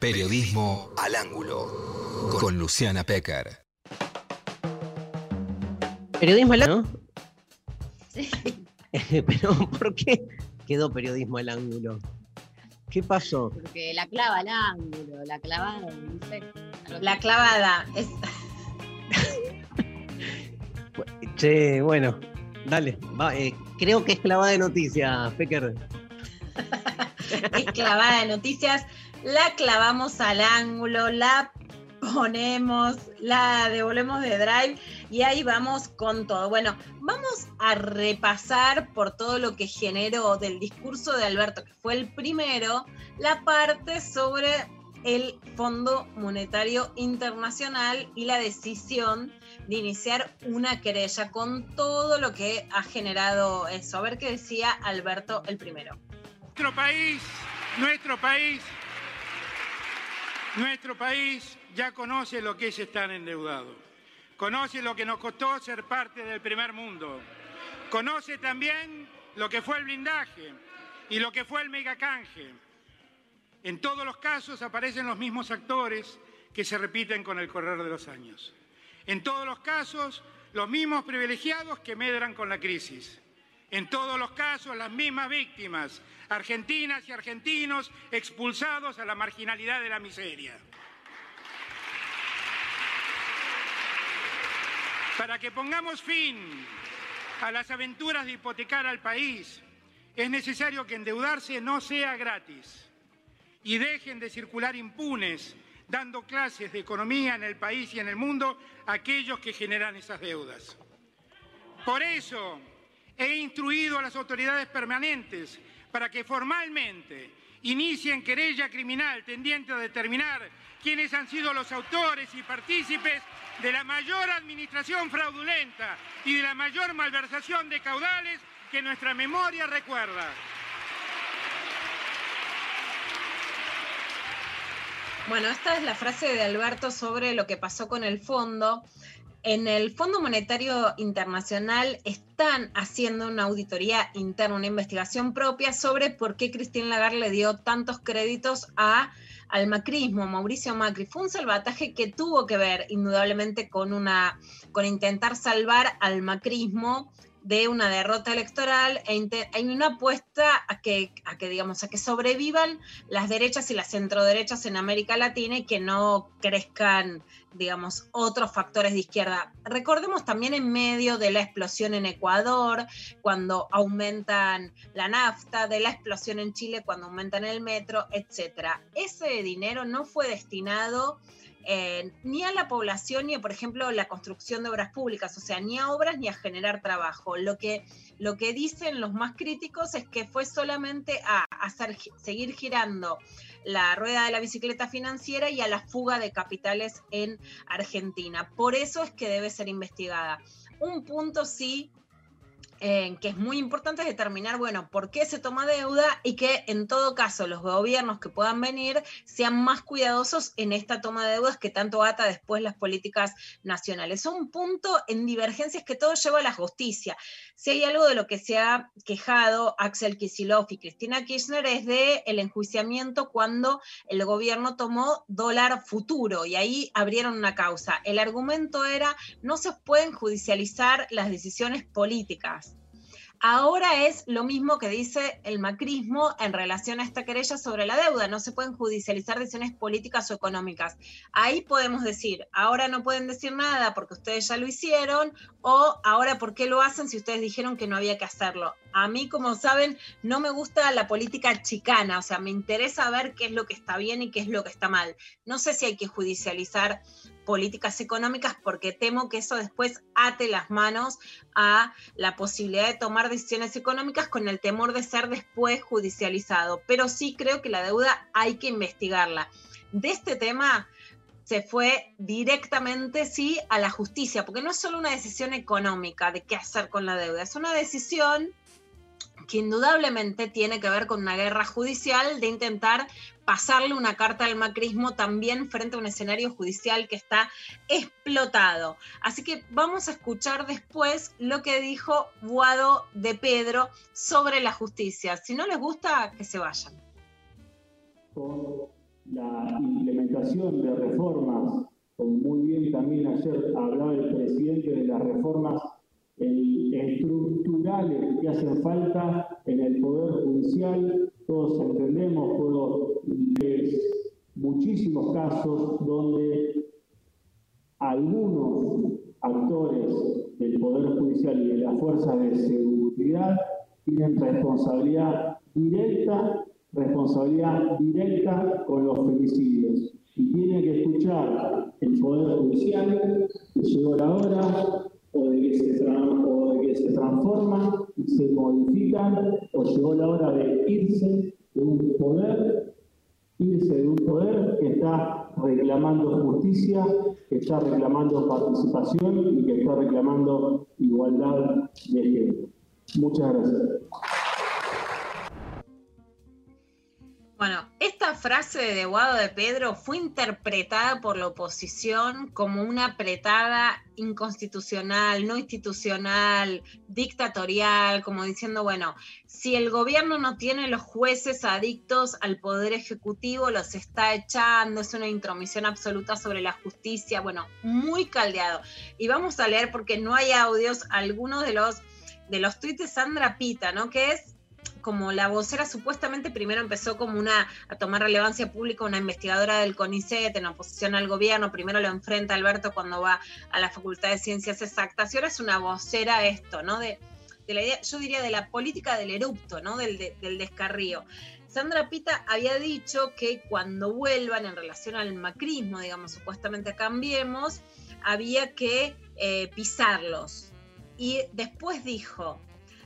Periodismo al ángulo con Luciana Pecker. Periodismo al ángulo. Pero, ¿por qué quedó periodismo al ángulo? ¿Qué pasó? Porque la clava al ángulo, la clavada, no sé. La clavada. Es, Che, bueno, dale. va, eh, creo que es clavada de noticias, Pecker. es clavada de noticias. La clavamos al ángulo, la ponemos, la devolvemos de drive y ahí vamos con todo. Bueno, vamos a repasar por todo lo que generó del discurso de Alberto, que fue el primero, la parte sobre el Fondo Monetario Internacional y la decisión de iniciar una querella con todo lo que ha generado eso. A ver qué decía Alberto el primero. Nuestro país, nuestro país, nuestro país ya conoce lo que es estar endeudado. Conoce lo que nos costó ser parte del primer mundo. Conoce también lo que fue el blindaje. y lo que fue el megacanje. En todos los casos aparecen los mismos actores que se repiten con el correr de los años. En todos los casos, los mismos privilegiados que medran con la crisis. En todos los casos, las mismas víctimas, argentinas y argentinos expulsados a la marginalidad de la miseria. Para que pongamos fin a las aventuras de hipotecar al país, es necesario que endeudarse no sea gratis y dejen de circular impunes dando clases de economía en el país y en el mundo a aquellos que generan esas deudas. Por eso he instruido a las autoridades permanentes para que formalmente inicien querella criminal tendiente a determinar quiénes han sido los autores y partícipes de la mayor administración fraudulenta y de la mayor malversación de caudales que nuestra memoria recuerda. Bueno, esta es la frase de Alberto sobre lo que pasó con el fondo. En el Fondo Monetario Internacional están haciendo una auditoría interna, una investigación propia sobre por qué Christine Lagarde le dio tantos créditos a, al macrismo, Mauricio Macri. Fue un salvataje que tuvo que ver indudablemente con, una, con intentar salvar al macrismo de una derrota electoral e hay una apuesta a que, digamos, a que sobrevivan las derechas y las centroderechas en América Latina y que no crezcan, digamos, otros factores de izquierda. Recordemos también en medio de la explosión en Ecuador, cuando aumentan la nafta, de la explosión en Chile, cuando aumentan el metro, etcétera. Ese dinero no fue destinado eh, ni a la población ni a, por ejemplo, la construcción de obras públicas, o sea, ni a obras ni a generar trabajo. Lo que, lo que dicen los más críticos es que fue solamente a hacer, seguir girando la rueda de la bicicleta financiera y a la fuga de capitales en Argentina. Por eso es que debe ser investigada. Un punto sí eh, que es muy importante determinar, bueno, por qué se toma deuda y que en todo caso los gobiernos que puedan venir sean más cuidadosos en esta toma de deudas que tanto ata después las políticas nacionales. Un punto en divergencias que todo lleva a la justicia. Si hay algo de lo que se ha quejado Axel Kicillof y Cristina Kirchner es de el enjuiciamiento cuando el gobierno tomó dólar futuro y ahí abrieron una causa. El argumento era no se pueden judicializar las decisiones políticas. Ahora es lo mismo que dice el macrismo en relación a esta querella sobre la deuda. No se pueden judicializar decisiones políticas o económicas. Ahí podemos decir, ahora no pueden decir nada porque ustedes ya lo hicieron, o ahora por qué lo hacen si ustedes dijeron que no había que hacerlo. A mí, como saben, no me gusta la política chicana, o sea, me interesa ver qué es lo que está bien y qué es lo que está mal. No sé si hay que judicializar políticas económicas porque temo que eso después ate las manos a la posibilidad de tomar decisiones económicas con el temor de ser después judicializado. Pero sí creo que la deuda hay que investigarla. De este tema se fue directamente, sí, a la justicia, porque no es solo una decisión económica de qué hacer con la deuda, es una decisión que indudablemente tiene que ver con una guerra judicial de intentar pasarle una carta al macrismo también frente a un escenario judicial que está explotado. Así que vamos a escuchar después lo que dijo Guado de Pedro sobre la justicia. Si no les gusta, que se vayan. con la implementación de reformas, como muy bien también ayer hablaba el presidente de las reformas estructurales que hacen falta en el Poder Judicial, todos entendemos, puedo leer muchísimos casos donde algunos actores del Poder Judicial y de las fuerzas de seguridad tienen responsabilidad directa, responsabilidad directa con los femicidios. Y tiene que escuchar el Poder Judicial que llegó la hora o de que se, o de que se transforman y se modifican, o llegó la hora de irse de un poder, irse de un poder que está reclamando justicia, que está reclamando participación y que está reclamando igualdad de género. Muchas gracias. Bueno, esta frase de Guado de Pedro fue interpretada por la oposición como una apretada inconstitucional, no institucional, dictatorial, como diciendo, bueno, si el gobierno no tiene los jueces adictos al poder ejecutivo, los está echando, es una intromisión absoluta sobre la justicia, bueno, muy caldeado. Y vamos a leer, porque no hay audios, algunos de los, de los tuits de Sandra Pita, ¿no? Que es como la vocera supuestamente primero empezó como una a tomar relevancia pública una investigadora del CONICET en oposición al gobierno, primero lo enfrenta Alberto cuando va a la Facultad de Ciencias Exactas y ahora es una vocera esto, ¿no? De, la idea, yo diría de la política del erupto, ¿no? Del, de- del descarrío. Sandra Pita había dicho que cuando vuelvan en relación al macrismo, digamos, supuestamente cambiemos, había que eh, pisarlos. Y después dijo,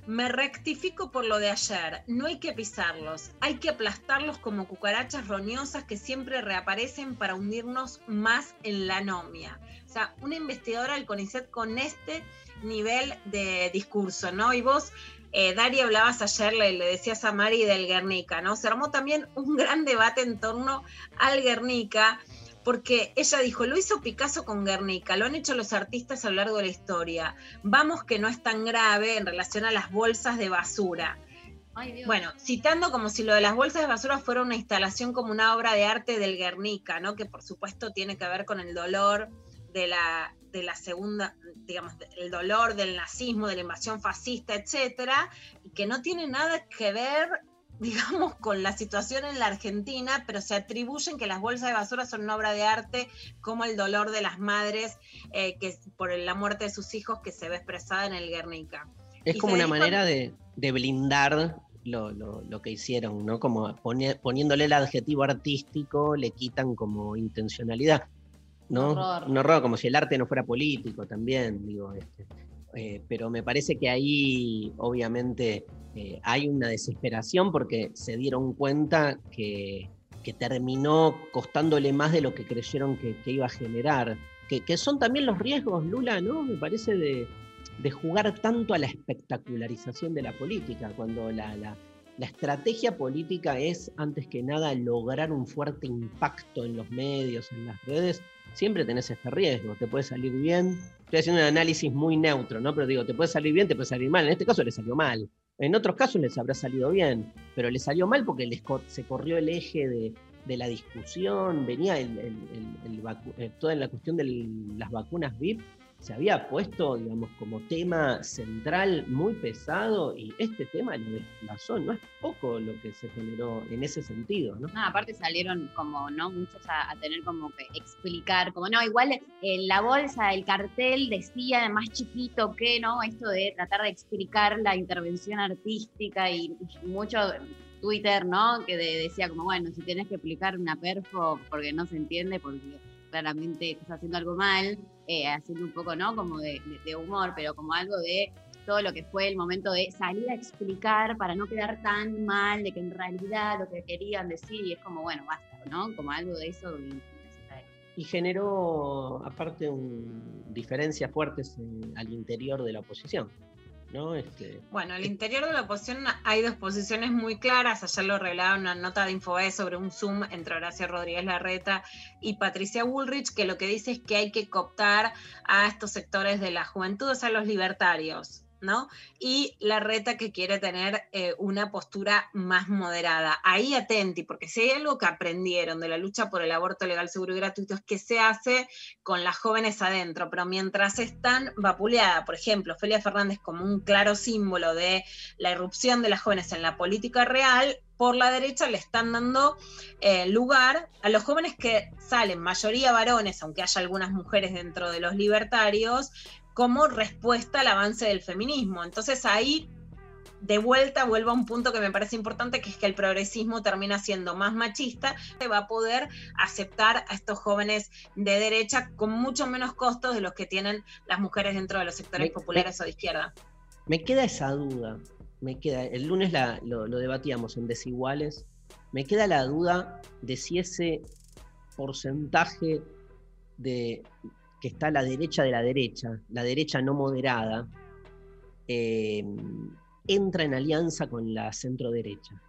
me rectifico por lo de ayer, no hay que pisarlos, hay que aplastarlos como cucarachas roñosas que siempre reaparecen para hundirnos más en la anomia. O sea, una investigadora del CONICET con este nivel de discurso, ¿no? Y vos, eh, Dari, hablabas ayer, le, le decías a Mari del Guernica, ¿no? Se armó también un gran debate en torno al Guernica, porque ella dijo, lo hizo Picasso con Guernica, lo han hecho los artistas a lo largo de la historia. Vamos que no es tan grave en relación a las bolsas de basura. Ay. Bueno, citando como si lo de las bolsas de basura fuera una instalación como una obra de arte del Guernica, ¿no? Que por supuesto tiene que ver con el dolor de la, de la segunda, digamos, el dolor del nazismo, de la invasión fascista, etcétera, y que no tiene nada que ver, digamos, con la situación en la Argentina, pero se atribuyen que las bolsas de basura son una obra de arte, como el dolor de las madres eh, que por la muerte de sus hijos que se ve expresada en el Guernica. Es Y como una manera de, de blindar lo, lo- lo que hicieron, ¿no? Como poni- poniéndole el adjetivo artístico, le quitan como intencionalidad, ¿no? Horror. Un horror, como si el arte no fuera político también, digo. este. Eh, pero me parece que ahí, obviamente, eh, hay una desesperación porque se dieron cuenta que, que terminó costándole más de lo que creyeron que, que iba a generar. Que, que son también los riesgos, Lula, ¿no? Me parece de, de jugar tanto a la espectacularización de la política, cuando la, la- la estrategia política es, antes que nada, lograr un fuerte impacto en los medios, en las redes, siempre tenés este riesgo, te puede salir bien. Estoy haciendo un análisis muy neutro, ¿no? Pero digo, te puede salir bien, te puede salir mal. En este caso le salió mal. En otros casos les habrá salido bien, pero le salió mal porque les co- se corrió el eje de, de la discusión, venía el- el- el- eh, toda la cuestión de las vacunas VIP, se había puesto, digamos, como tema central muy pesado y este tema lo desplazó, no es poco lo que se generó en ese sentido, ¿no? No, aparte salieron como, ¿no? Muchos a, tener como que explicar, como, no, igual en la bolsa, el cartel decía más chiquito que, ¿no? Esto de tratar de explicar la intervención artística y, mucho Twitter, ¿no? Que de- decía como, bueno, si tenés que explicar una perfo porque no se entiende, porque claramente estás haciendo algo mal, eh, haciendo un poco, ¿no? Como de, humor, pero como algo de todo lo que fue el momento de salir a explicar para no quedar tan mal de que en realidad lo que querían decir y es como, bueno, basta, ¿no? Como algo de eso. y- Y generó, aparte, un- diferencias fuertes al interior de la oposición, ¿no? Este, Bueno, al interior de la oposición hay dos posiciones muy claras. Ayer lo revelaba una nota de Infobae sobre un Zoom entre Horacio Rodríguez Larreta y Patricia Bullrich, que lo que dice es que hay que cooptar a estos sectores de la juventud, o sea, los libertarios. ¿No? Y Larreta que quiere tener eh, una postura más moderada. Ahí atenti, porque si hay algo que aprendieron de la lucha por el aborto legal, seguro y gratuito es que se hace con las jóvenes adentro, pero mientras están vapuleadas, por ejemplo, Felia Fernández como un claro símbolo de la irrupción de las jóvenes en la política real, por la derecha le están dando eh, lugar a los jóvenes que salen, mayoría varones, aunque haya algunas mujeres dentro de los libertarios, como respuesta al avance del feminismo. Entonces ahí de vuelta vuelvo a un punto que me parece importante, que es que el progresismo termina siendo más machista, se va a poder aceptar a estos jóvenes de derecha con mucho menos costos de los que tienen las mujeres dentro de los sectores Me- populares o de izquierda. Me queda esa duda, me queda, el lunes la- lo, lo debatíamos en desiguales, me queda la duda de si ese porcentaje de que está la derecha de la derecha, la derecha no moderada, eh, entra en alianza con la centro derecha.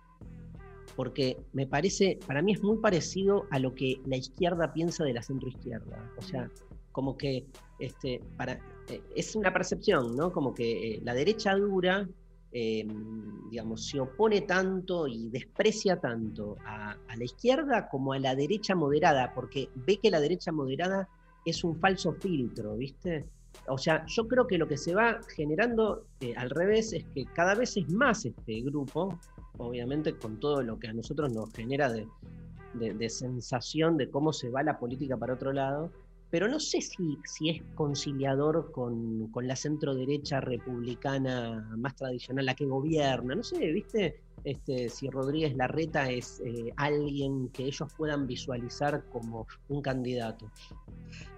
porque me parece, para mí es muy parecido a lo que la izquierda piensa de la centroizquierda. O sea, como que este, para, eh, es una percepción, ¿no? Como que eh, la derecha dura, eh, digamos, se opone tanto y desprecia tanto a la izquierda como a la derecha moderada, porque ve que la derecha moderada es un falso filtro, ¿viste? O sea, yo creo que lo que se va generando eh, al revés es que cada vez es más este grupo, obviamente con todo lo que a nosotros nos genera de, de- de sensación de cómo se va la política para otro lado, pero no sé si, si es conciliador con, con la centro derecha republicana más tradicional, la que gobierna, no sé, ¿viste? Este, si Rodríguez Larreta es eh, alguien que ellos puedan visualizar como un candidato.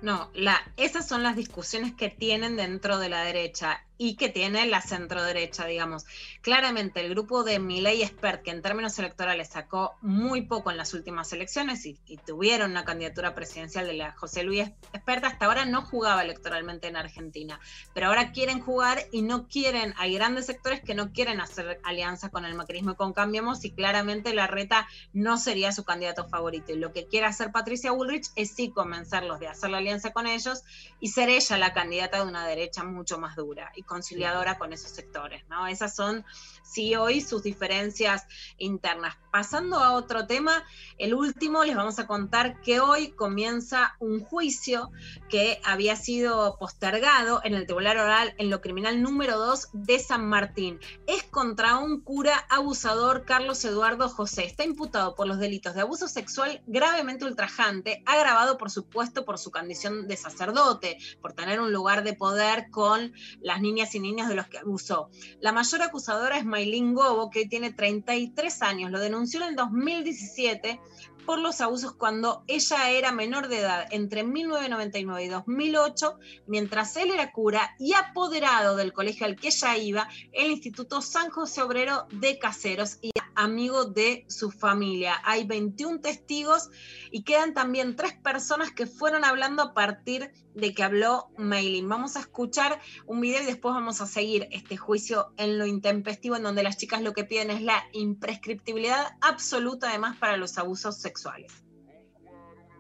No, esas son las discusiones que tienen dentro de la derecha y que tiene la centro derecha, digamos. Claramente el grupo de Milei Expert, que en términos electorales sacó muy poco en las últimas elecciones y, y tuvieron una candidatura presidencial de la José Luis Expert, hasta ahora no jugaba electoralmente en Argentina, pero ahora quieren jugar y no quieren, hay grandes sectores que no quieren hacer alianza con el macrismo y con Cambiemos y claramente la reta no sería su candidato favorito. Y lo que quiere hacer Patricia Bullrich es sí convencerlos de hacer la alianza con ellos y ser ella la candidata de una derecha mucho más dura y conciliadora con esos sectores, ¿no? Esas son, sí, hoy sus diferencias internas. Pasando a otro tema, el último, les vamos a contar que hoy comienza un juicio que había sido postergado en el Tribunal Oral en lo criminal número 2 de San Martín. Es contra un cura abusador, Carlos Eduardo José. Está imputado por los delitos de abuso sexual gravemente ultrajante, agravado por supuesto por su condición de sacerdote, por tener un lugar de poder con las niñas y niños de los que abusó. La mayor acusadora es Maylin Gobo, que tiene 33 años. Lo denunció en el 2017 por los abusos cuando ella era menor de edad, entre 1999 y 2008, mientras él era cura y apoderado del colegio al que ella iba, el Instituto San José Obrero de Caseros y amigo de su familia. Hay 21 testigos y quedan también tres personas que fueron hablando a partir de que habló Maylin. Vamos a escuchar un video y después vamos a seguir este juicio en lo intempestivo, en donde las chicas lo que piden es la imprescriptibilidad absoluta, además, para los abusos sexuales.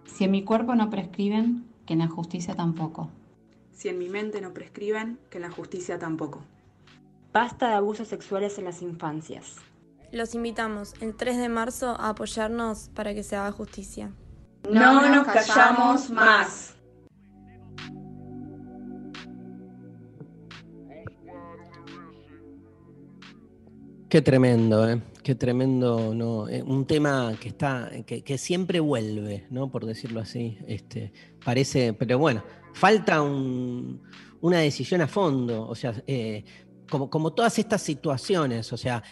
Si en mi cuerpo no prescriben, que en la justicia tampoco. Si en mi mente no prescriben, que en la justicia tampoco. Basta de abusos sexuales en las infancias. Los invitamos el 3 de marzo a apoyarnos para que se haga justicia. No nos callamos más. Qué tremendo, ¿eh? Qué tremendo, ¿no? Eh, un tema que está, que, siempre vuelve, ¿no? Por decirlo así. Este, parece, pero bueno, falta un- una decisión a fondo. O sea, eh, como, como todas estas situaciones, o sea,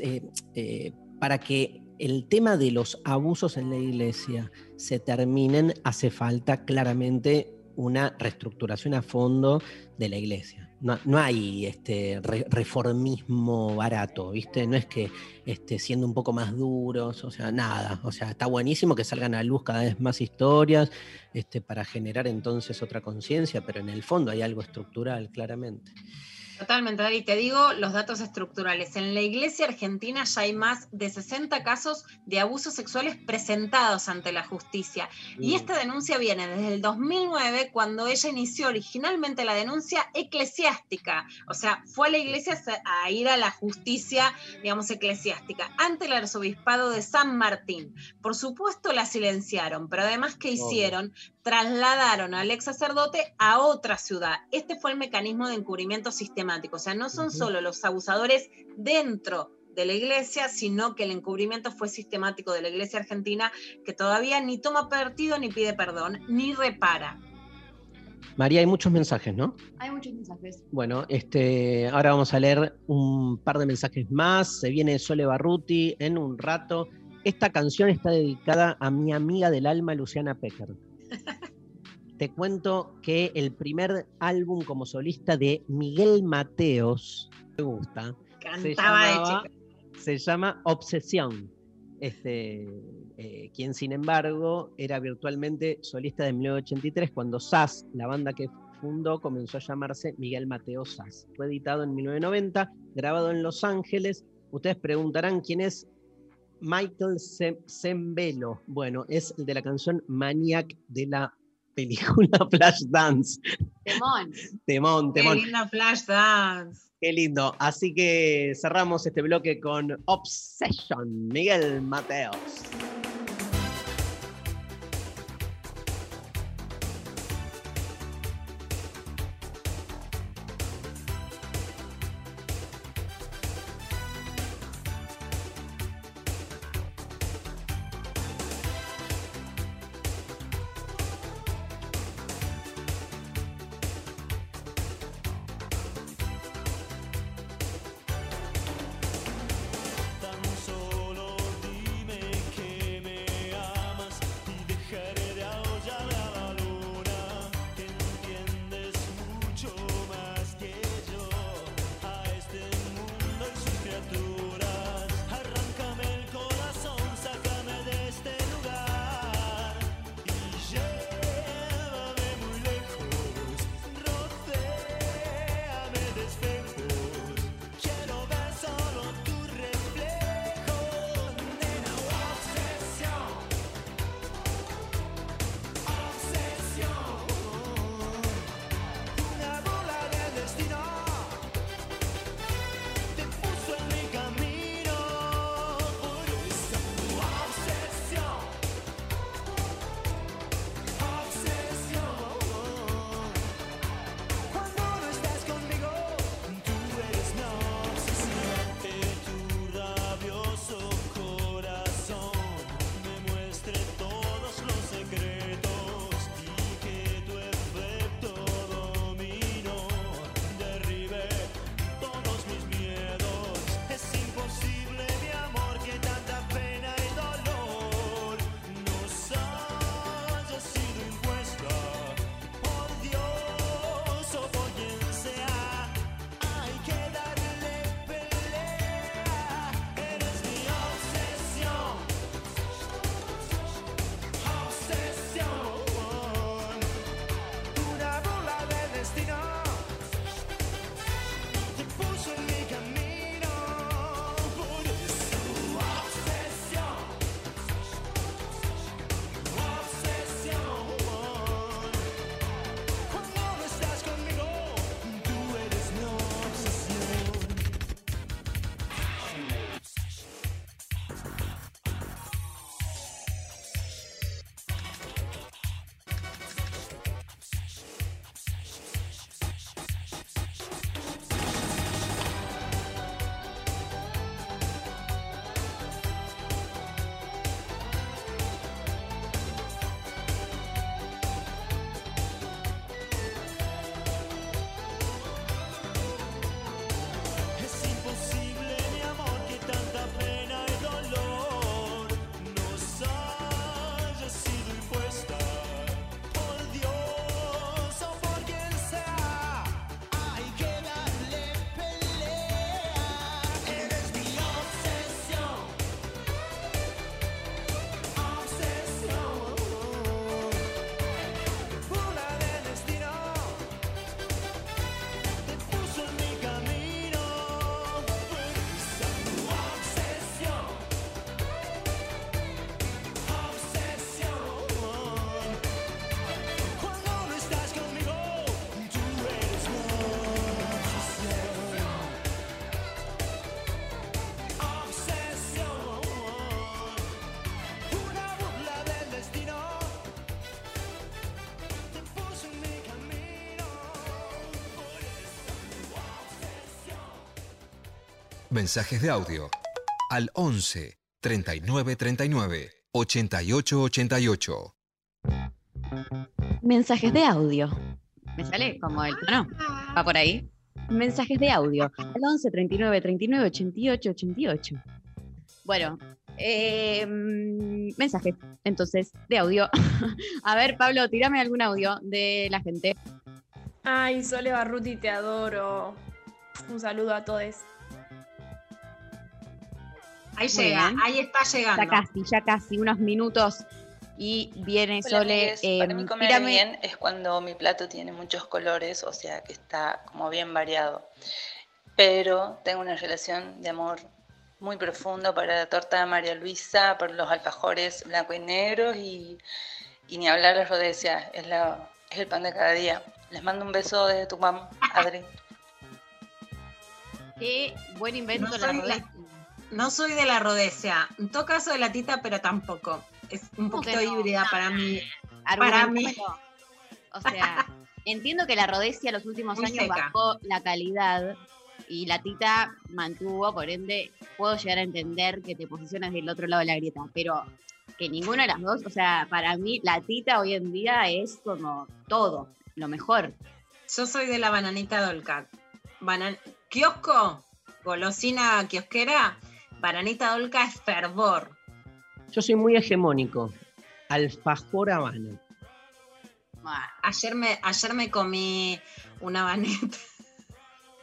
eh, para que el tema de los abusos en la iglesia se terminen, hace falta claramente una reestructuración a fondo de la iglesia. No, no hay este re- reformismo barato, ¿viste? No es que este, siendo un poco más duros, o sea, nada. O sea, está buenísimo que salgan a luz cada vez más historias este, para generar entonces otra conciencia, pero en el fondo hay algo estructural, claramente. Totalmente, Dari. Te digo los datos estructurales. En la iglesia argentina ya hay más de 60 casos de abusos sexuales presentados ante la justicia. Y Mm. esta denuncia viene desde el 2009, cuando ella inició originalmente la denuncia eclesiástica. O sea, fue a la iglesia a ir a la justicia, digamos, eclesiástica, ante el arzobispado de San Martín. Por supuesto la silenciaron, pero además, ¿qué hicieron? Trasladaron al ex sacerdote a otra ciudad. Este fue el mecanismo de encubrimiento sistemático. O sea, no son solo los abusadores dentro de la iglesia, sino que el encubrimiento fue sistemático de la iglesia argentina, que todavía ni toma partido, ni pide perdón, ni repara. María, hay muchos mensajes, ¿no? Hay muchos mensajes. Bueno, este, ahora vamos a leer un par de mensajes más. Se viene Sole Barruti en un rato. Esta canción está dedicada a mi amiga del alma, Luciana Pecker. Te cuento que el primer álbum como solista de Miguel Mateos, me gusta, se Cantaba de llamaba- chica. se llama Obsesión. Este, eh, quien sin embargo era virtualmente solista de 1983 cuando SAS, la banda que fundó, comenzó a llamarse Miguel Mateo SAS. Fue editado en 1990, grabado en Los Ángeles. Ustedes preguntarán quién es Michael Zembelo. Bueno, es el de la canción Maniac de la película Flash Dance. Temón. Temón, temón. Qué Flashdance. Qué lindo. Así que cerramos este bloque con Obsession, Miguel Mateos. mensajes de audio al 11 39 39 88 88. Mensajes de audio. Me sale como el tono. Va por ahí. Mensajes de audio al 11 39 39 88 88. Bueno, eh, mensajes entonces de audio. A ver, Pablo, tírame algún audio de la gente. Ay, Sole Barruti, te adoro. Un saludo a todos. Ahí Muy llega, ahí está llegando. Ya casi, ya casi, unos minutos. Y viene Hola, Sole. Eh, Para mí comer bien es cuando mi plato tiene muchos colores, o sea que está como bien variado. Pero tengo una relación de amor muy profundo para la torta de María Luisa, para los alfajores blanco y negros y, y ni hablar las rodecias, es, la, es el pan de cada día. Les mando un beso desde Tucumán, Adri. Qué buen invento la soy, no soy de la rodesia. En todo caso de la tita, pero tampoco. Es un ¿Cómo poquito no? híbrida para mí. Para mí. O sea, entiendo que la Rodesia los últimos Muy años seca. bajó la calidad y la Tita mantuvo, por ende, puedo llegar a entender que te posicionas del otro lado de la grieta, pero que ninguna de las dos, o sea, para mí la Tita hoy en día es como todo, lo mejor. Yo soy de la bananita Dolca. Banan kiosco, golosina kiosquera, bananita Dolca es fervor. Yo soy muy hegemónico. Alfajor Habana. Ayer me, ayer me comí una baneta.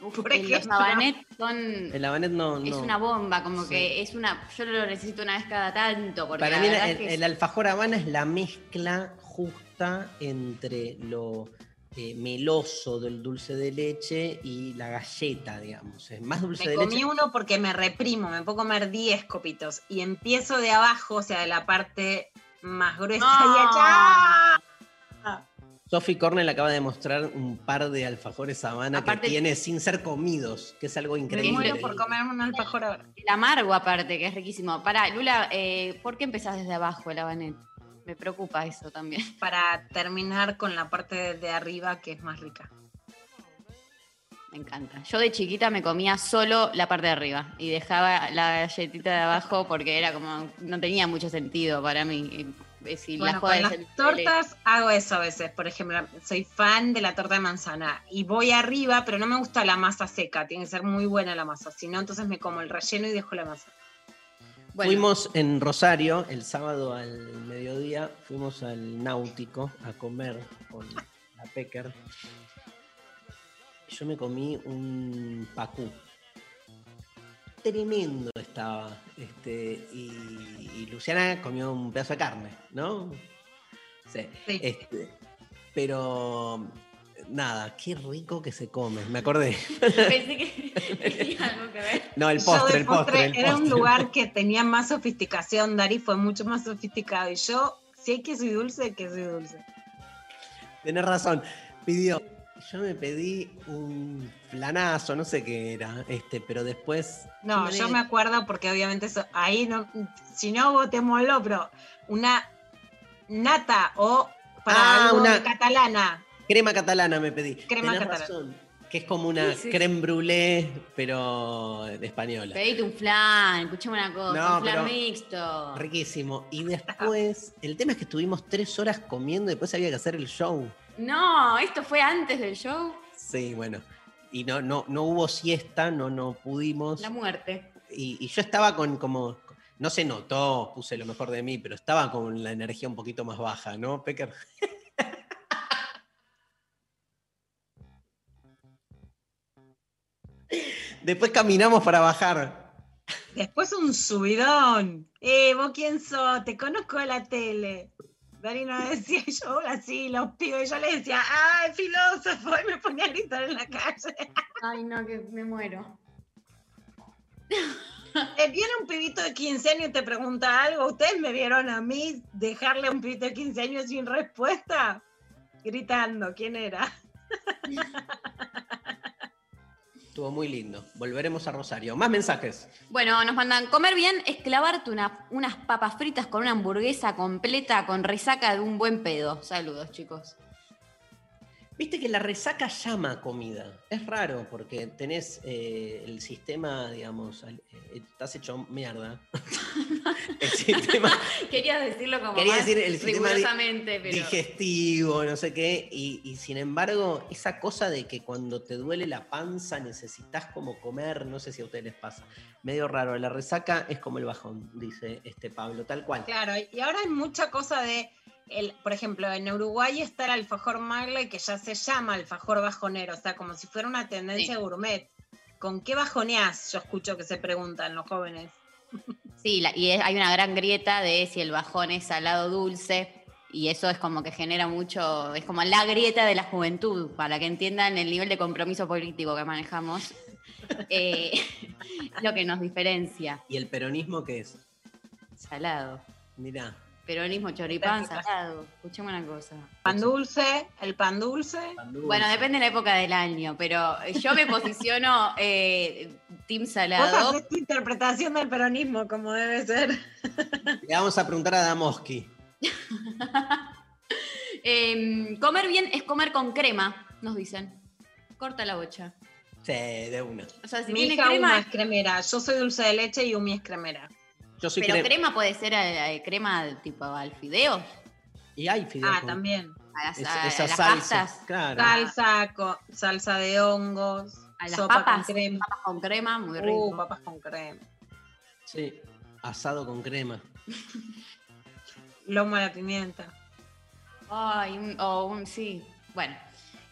Por Eh, Los ejemplo. Habanet son... El Habanet no. Es una bomba, como Sí. que es una. Yo lo necesito una vez cada tanto. Porque Para mí el, el alfajor Habana es la mezcla justa entre lo eh, meloso del dulce de leche y la galleta, digamos. Es más dulce Me de comí leche. uno porque me reprimo, me puedo comer 10 copitos y empiezo de abajo, o sea, de la parte más gruesa No. y ¡ah! allá. Sophie Cornell acaba de mostrar un par de alfajores Habana Aparte- que tiene sin ser comidos, que es algo Me increíble. muero por comerme un alfajor ahora. El amargo, aparte, que es riquísimo. Para, Lula, eh, ¿por qué empezás desde abajo el Habanet? Me preocupa eso también. Para terminar con la parte de, arriba que es más rica. Me encanta. Yo de chiquita me comía solo la parte de arriba y dejaba la galletita de abajo porque era como. no tenía mucho sentido para mí. Eh, Si la Bueno, joda con las el- tortas hago eso a veces. Por ejemplo, soy fan de la torta de manzana y voy arriba, pero no me gusta la masa seca. Tiene que ser muy buena la masa. Si no, entonces me como el relleno y dejo la masa. Bueno, Fuimos en Rosario el sábado al mediodía, fuimos al Náutico a comer con la Pecker. Yo me comí un pacú. Tremendo estaba. Este, y, y Luciana comió un pedazo de carne, ¿no? Sí. Este, pero nada, qué rico que se come. Me acordé. Pensé que tenía algo que ver. No, el postre, el postre. Era un postre. lugar que tenía más sofisticación. Dari fue mucho más sofisticado. Y yo, si hay que soy dulce, que soy dulce. Tenés razón. Pidió. Yo me pedí un flanazo, no sé qué era, este, pero después. No, me yo me acuerdo porque obviamente eso, ahí no, si no votémoslo, pero una nata o para Ah, algo una- catalana. Crema catalana me pedí. Crema Tenés catalana. razón, que es como una Sí, sí. creme brûlée, pero de española. Pedite un flan, escuchame una cosa, No, un flan pero- mixto. Riquísimo. Y después, el tema es que estuvimos tres horas comiendo y después había que hacer el show. No, esto fue antes del show. Sí, bueno. Y no, no, no hubo siesta, no, no pudimos. La muerte. Y, y yo estaba con como. No se notó, puse lo mejor de mí, pero estaba con la energía un poquito más baja, ¿no, Pecker? Después caminamos para bajar. Después un subidón. Eh, ¿vos quién sos? Te conozco de la tele. Dari no decía yo así, los pibes. Yo le decía, ¡ay, filósofo! Y me ponía a gritar en la calle. Ay, no, que me muero. Eh, viene un pibito de 15 años y te pregunta algo. ¿Ustedes me vieron a mí dejarle a un pibito de 15 años sin respuesta? Gritando, ¿quién era? Estuvo muy lindo. Volveremos a Rosario. Más mensajes. Bueno, nos mandan comer bien es clavarte una- unas papas fritas con una hamburguesa completa con resaca de un buen pedo. Saludos, chicos. Viste que la resaca llama comida. Es raro porque tenés eh, el sistema, digamos, eh, estás hecho mierda. el sistema Quería decirlo como Quería más decir el sistema di- rigurosamente, pero digestivo, no sé qué. Y, y sin embargo, esa cosa de que cuando te duele la panza necesitas como comer, no sé si a ustedes les pasa. Medio raro. La resaca es como el bajón, dice este Pablo, tal cual. Claro, y ahora hay mucha cosa de, el, por ejemplo, en Uruguay está el alfajor Marley que ya se llama alfajor bajonero, o sea, como si fuera una tendencia gourmet. ¿Con qué bajoneás? Yo escucho que se preguntan los jóvenes. sí, la- y es- hay una gran grieta de si el bajón es salado o dulce. Y eso es como que genera mucho, es como la grieta de la juventud, para que entiendan el nivel de compromiso político que manejamos. Eh, lo que nos diferencia. ¿Y el peronismo qué es? Salado. Mirá. Peronismo, choripán, salado. Escuchemos una cosa. Pan dulce, el pan dulce. Bueno, depende de la época del año, pero yo me posiciono eh, team Vos salado. haces tu interpretación del peronismo como debe ser. Le vamos a preguntar a Damoski. Eh, comer bien es comer con crema, nos dicen. Corta la bocha. Sí, de una. O sea, si Mi tiene hija Uma es cremera. Yo soy dulce de leche y Umi es cremera. Yo soy pero cre- crema puede ser eh, crema tipo al fideo. Y hay fideos. Ah, con- también. A las, Es- a- a esa las salsa, pastas. claro. Salsa, co- salsa de hongos, A las sopa papas, con crema. papas con crema, muy rico. Uh, papas con crema. Sí. Asado con crema. Lomo a la pimienta. Ay, un- o un, sí. Bueno,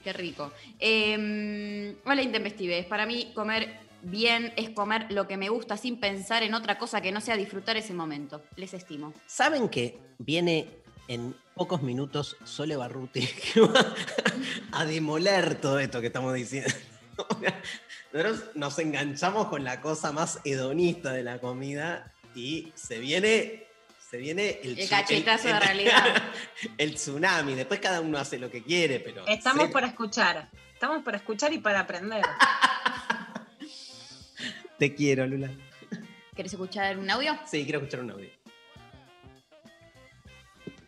qué rico. Eh, hola, Intempestives. Para mí, comer bien es comer lo que me gusta sin pensar en otra cosa que no sea disfrutar ese momento. Les estimo. ¿Saben que viene en pocos minutos Sole Barruti que va a demoler todo esto que estamos diciendo? Nosotros nos enganchamos con la cosa más hedonista de la comida y se viene, se viene el, cachetazo de realidad. el tsunami. Después cada uno hace lo que quiere, pero. Estamos se- para escuchar. Estamos para escuchar y para aprender. Te quiero, Lula. ¿Querés escuchar un audio? Sí, quiero escuchar un audio.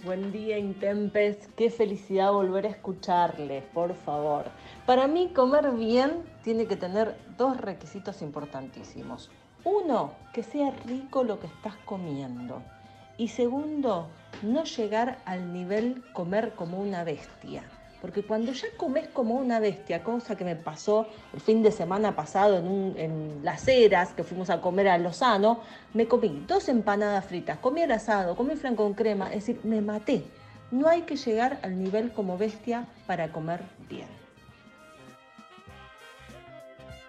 Buen día, Intempes. Qué felicidad volver a escucharles, por favor. Para mí, comer bien tiene que tener dos requisitos importantísimos. Uno, que sea rico lo que estás comiendo. Y segundo, no llegar al nivel comer como una bestia. Porque cuando ya comes como una bestia, cosa que me pasó el fin de semana pasado en, Las Heras, que fuimos a comer a Lozano, me comí dos empanadas fritas, comí el asado, comí flan con crema, es decir, me maté. No hay que llegar al nivel como bestia para comer bien.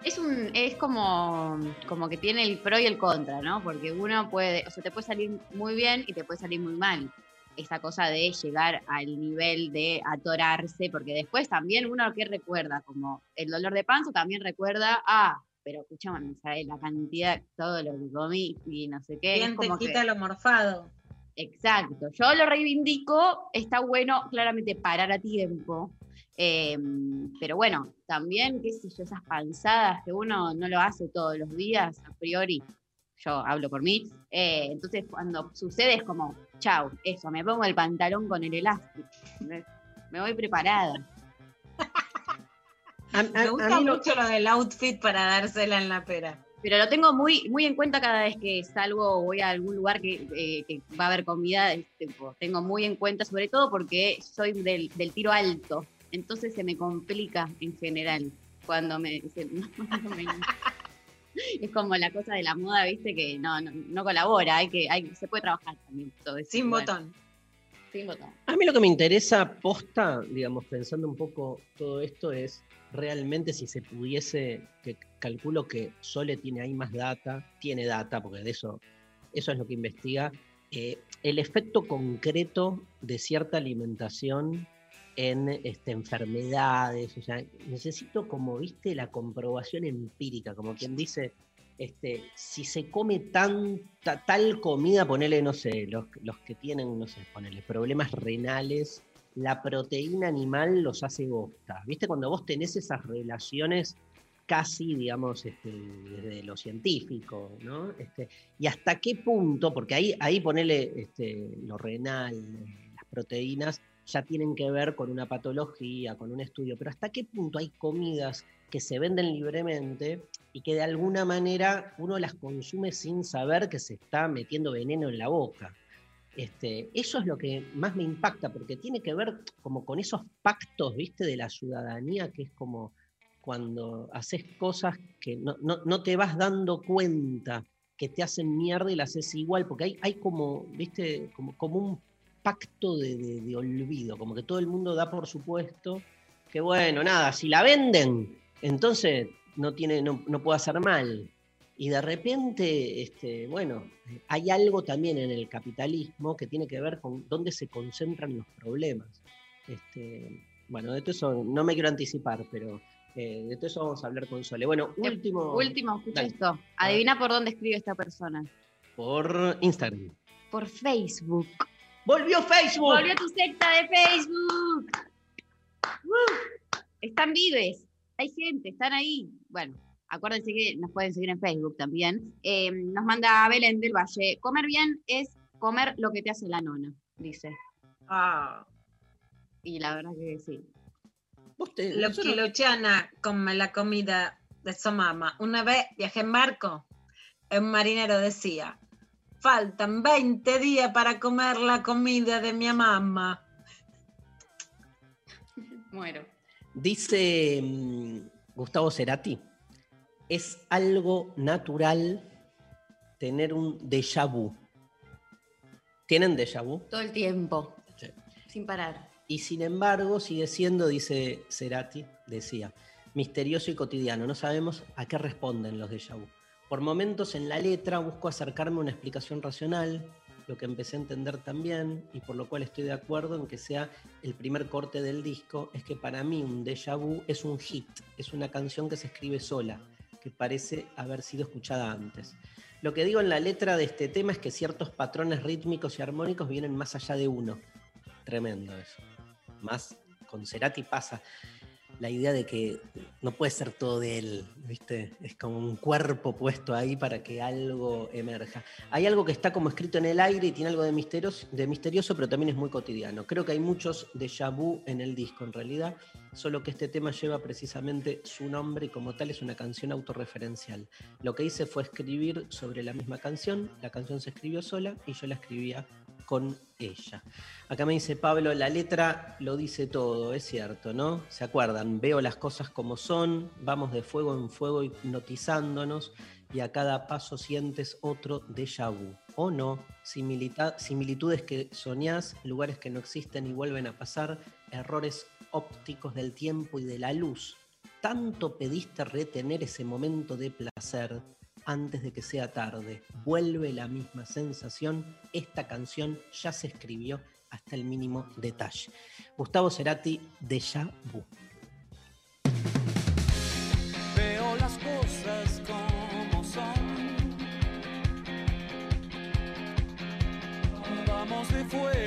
Es un, es como, como que tiene el pro y el contra, ¿no? Porque uno puede, o sea, te puede salir muy bien y te puede salir muy mal. Esa cosa de llegar al nivel de atorarse, porque después también uno que recuerda, como el dolor de panza, también recuerda, ah, pero escuchame, ¿sabes? La cantidad, todo lo que comí y no sé qué. Bien te como que- quita lo morfado. Exacto, yo lo reivindico, está bueno claramente parar a tiempo, eh, pero bueno, también, qué sé yo, esas panzadas que uno no lo hace todos los días, a priori, yo hablo por mí, eh, entonces cuando sucede es como, chau, eso, me pongo el pantalón con el elástico, me voy preparada. Me gusta mí mucho lo del outfit para dársela en la pera. Pero lo tengo muy, muy en cuenta cada vez que salgo o voy a algún lugar que, eh, que va a haber comida. es tipo, tengo muy en cuenta, sobre todo porque soy del, del tiro alto. Entonces se me complica en general cuando me dicen. es como la cosa de la moda, viste, que no, no, no colabora. Hay que, hay, se puede trabajar también. todo eso. Sin Bueno, botón. Sin botón. A mí lo que me interesa, posta, digamos, pensando un poco todo esto, es realmente si se pudiese, que calculo que Sole tiene ahí más data, tiene data, porque de eso, eso es lo que investiga, eh, el efecto concreto de cierta alimentación en este, enfermedades, o sea, necesito como, viste, la comprobación empírica, como quien dice, este, si se come tanta, tal comida, ponele, no sé, los, que tienen, no sé, ponele, problemas renales, la proteína animal los hace bosta. ¿Viste? Cuando vos tenés esas relaciones casi, digamos, este, desde lo científico, ¿no? Este, y hasta qué punto, porque ahí, ahí ponele este, lo renal, las proteínas, ya tienen que ver con una patología, con un estudio, pero hasta qué punto hay comidas que se venden libremente y que de alguna manera uno las consume sin saber que se está metiendo veneno en la boca. Este, eso es lo que más me impacta, porque tiene que ver como con esos pactos, viste, de la ciudadanía, que es como cuando haces cosas que no, no- te vas dando cuenta que te hacen mierda y las haces igual, porque hay, hay como, viste, como, como un pacto de, de- de olvido, como que todo el mundo da por supuesto que bueno, nada, si la venden, entonces no, tiene, no, no puede hacer mal. Y de repente, este, bueno, hay algo también en el capitalismo que tiene que ver con dónde se concentran los problemas. Este, bueno, de todo eso no me quiero anticipar, pero Eh, de todo eso vamos a hablar con Sole. Bueno, último. Último, escucha esto. Adivina por dónde escribe esta persona. Por Instagram. Por Facebook. ¡Volvió Facebook! ¡Volvió tu secta de Facebook! ¡Uh! Están vives. Hay gente, están ahí. Bueno, acuérdense que nos pueden seguir en Facebook también. Eh, nos manda Belén del Valle. Comer bien es comer lo que te hace la nona, dice. Ah. Y la verdad que sí. Lo que Luciana come la comida de su mamá. Una vez viajé en barco, un marinero decía, faltan 20 días para comer la comida de mi mamá. Muero. Dice mm, Gustavo Cerati, es algo natural tener un déjà vu. ¿Tienen déjà vu? Todo el tiempo. Sí. Sin parar. Y sin embargo, sigue siendo, dice Cerati, decía, misterioso y cotidiano. No sabemos a qué responden los déjà vu. Por momentos en la letra busco acercarme a una explicación racional, lo que empecé a entender también, y por lo cual estoy de acuerdo en que sea el primer corte del disco, es que para mí un déjà vu es un hit, es una canción que se escribe sola, que parece haber sido escuchada antes. Lo que digo en la letra de este tema es que ciertos patrones rítmicos y armónicos vienen más allá de uno. Tremendo eso. Más con Cerati pasa la idea de que no puede ser todo de él, ¿viste? Es como un cuerpo puesto ahí para que algo emerja. Hay algo que está como escrito en el aire y tiene algo de misterioso, de misterioso, pero también es muy cotidiano. Creo que hay muchos déjà vu en el disco, en realidad, solo que este tema lleva precisamente su nombre y como tal es una canción autorreferencial. Lo que hice fue escribir sobre la misma canción, la canción se escribió sola y yo la escribía con ella. Acá me dice Pablo, la letra lo dice todo, es cierto, ¿no? ¿Se acuerdan? Veo las cosas como son, vamos de fuego en fuego hipnotizándonos y a cada paso sientes otro déjà vu. O no, similitudes que soñás, lugares que no existen y vuelven a pasar, errores ópticos del tiempo y de la luz. Tanto pediste retener ese momento de placer antes de que sea tarde. Vuelve la misma sensación. Esta canción ya se escribió hasta el mínimo detalle. Gustavo Cerati, Déjà Vu. Veo las cosas como son. Vamos de fuego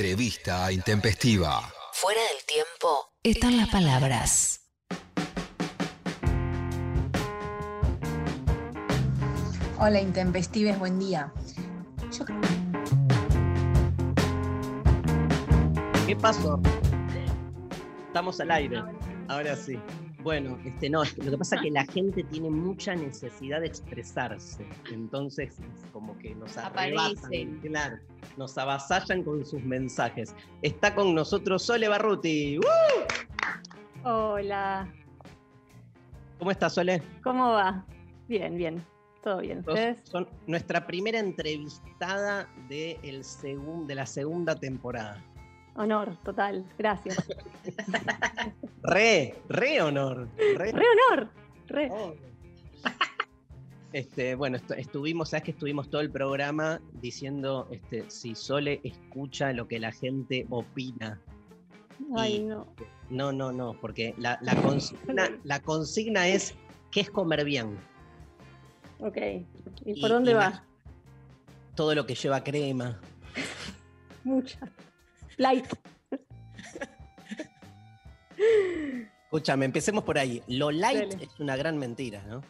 Entrevista intempestiva. Fuera del tiempo están las palabras. Hola, intempestives, buen día. Yo creo ¿Qué pasó? Estamos al aire. Ahora sí. Bueno, este no, lo que pasa es que la gente tiene mucha necesidad de expresarse. Entonces, es como que nos arrebatan, Aparecen. claro, nos avasallan con sus mensajes. Está con nosotros Sole Barruti. ¡Uh! Hola, ¿Cómo estás, Sole? ¿cómo va? Bien, bien, todo bien. Son nuestra primera entrevistada de, el segun- de la segunda temporada. Honor, total, gracias. Re, re honor. Re, Re honor, re. Este, bueno, estu- estuvimos, sabes que estuvimos todo el programa diciendo este, si Sole escucha lo que la gente opina. Ay, Y- no. No, no, no, porque la, la consigna, la consigna es ¿qué es comer bien? Ok. ¿Y Y- por dónde y va? Todo lo que lleva crema. Mucha. Light. Escúchame, empecemos por ahí. Lo light Dale. es una gran mentira, ¿no?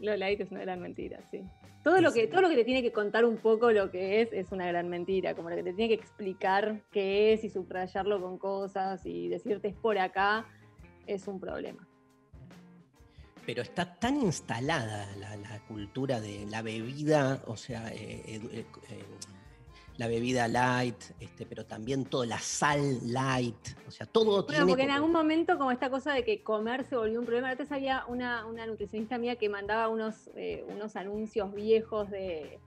Lo light es una gran mentira, sí. Todo lo, que, todo lo que te tiene que contar un poco lo que es, es una gran mentira. Como lo que te tiene que explicar qué es y subrayarlo con cosas y decirte es por acá, es un problema. Pero está tan instalada la, la cultura de la bebida, o sea, eh, eh, eh, la bebida light, este, pero también toda la sal light, o sea, todo Bueno, tiene porque en algún momento como esta cosa de que comer se volvió un problema. Antes había una, una nutricionista mía que mandaba unos, eh, unos anuncios viejos de,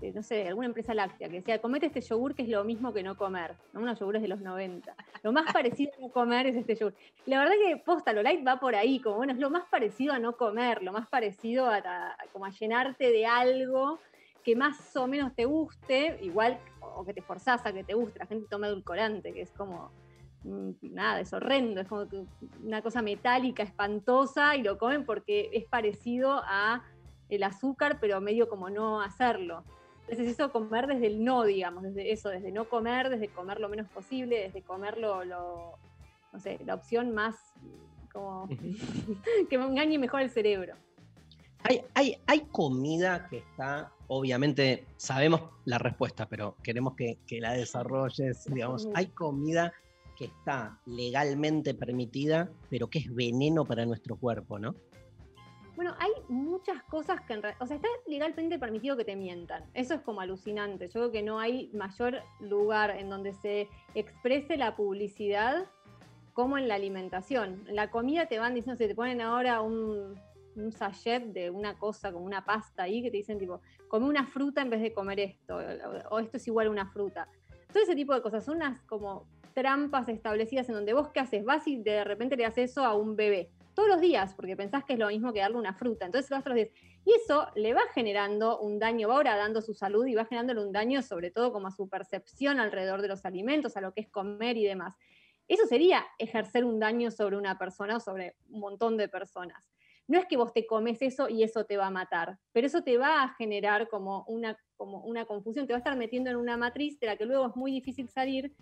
de, no sé, de alguna empresa láctea, que decía, comete este yogur que es lo mismo que no comer. ¿no? Unos yogures de los 90. Lo más parecido a no comer es este yogur. La verdad que posta, lo light va por ahí, como bueno, es lo más parecido a no comer, lo más parecido a, a- como a llenarte de algo que más o menos te guste, igual, o que te forzás a que te guste. La gente toma edulcorante, que es como mm, nada, es horrendo, es como una cosa metálica, espantosa, y lo comen porque es parecido a el azúcar, pero medio como no hacerlo. Entonces eso comer desde el no, digamos, desde eso, desde no comer, desde comer lo menos posible, desde comer lo, lo- no sé, la opción más como que me engañe mejor el cerebro. Hay, hay, hay comida que está, obviamente, sabemos la respuesta, pero queremos que, que la desarrolles, digamos, hay comida que está legalmente permitida, pero que es veneno para nuestro cuerpo, ¿no? Bueno, hay muchas cosas que en realidad, o sea, está legalmente permitido que te mientan. Eso es como alucinante. Yo creo que no hay mayor lugar en donde se exprese la publicidad como en la alimentación. En la comida te van diciendo, se te ponen ahora un, un sachet de una cosa, como una pasta ahí, que te dicen tipo, come una fruta en vez de comer esto, o, esto es igual a una fruta. Todo ese tipo de cosas son unas como trampas establecidas en donde vos qué haces, vas y de repente le haces eso a un bebé todos los días, porque pensás que es lo mismo que darle una fruta. Entonces lo todos los días. Y eso le va generando un daño, va ahora dando su salud y va generándole un daño sobre todo como a su percepción alrededor de los alimentos, a lo que es comer y demás. Eso sería ejercer un daño sobre una persona o sobre un montón de personas. No es que vos te comes eso y eso te va a matar, pero eso te va a generar como una, como una confusión, te va a estar metiendo en una matriz de la que luego es muy difícil salir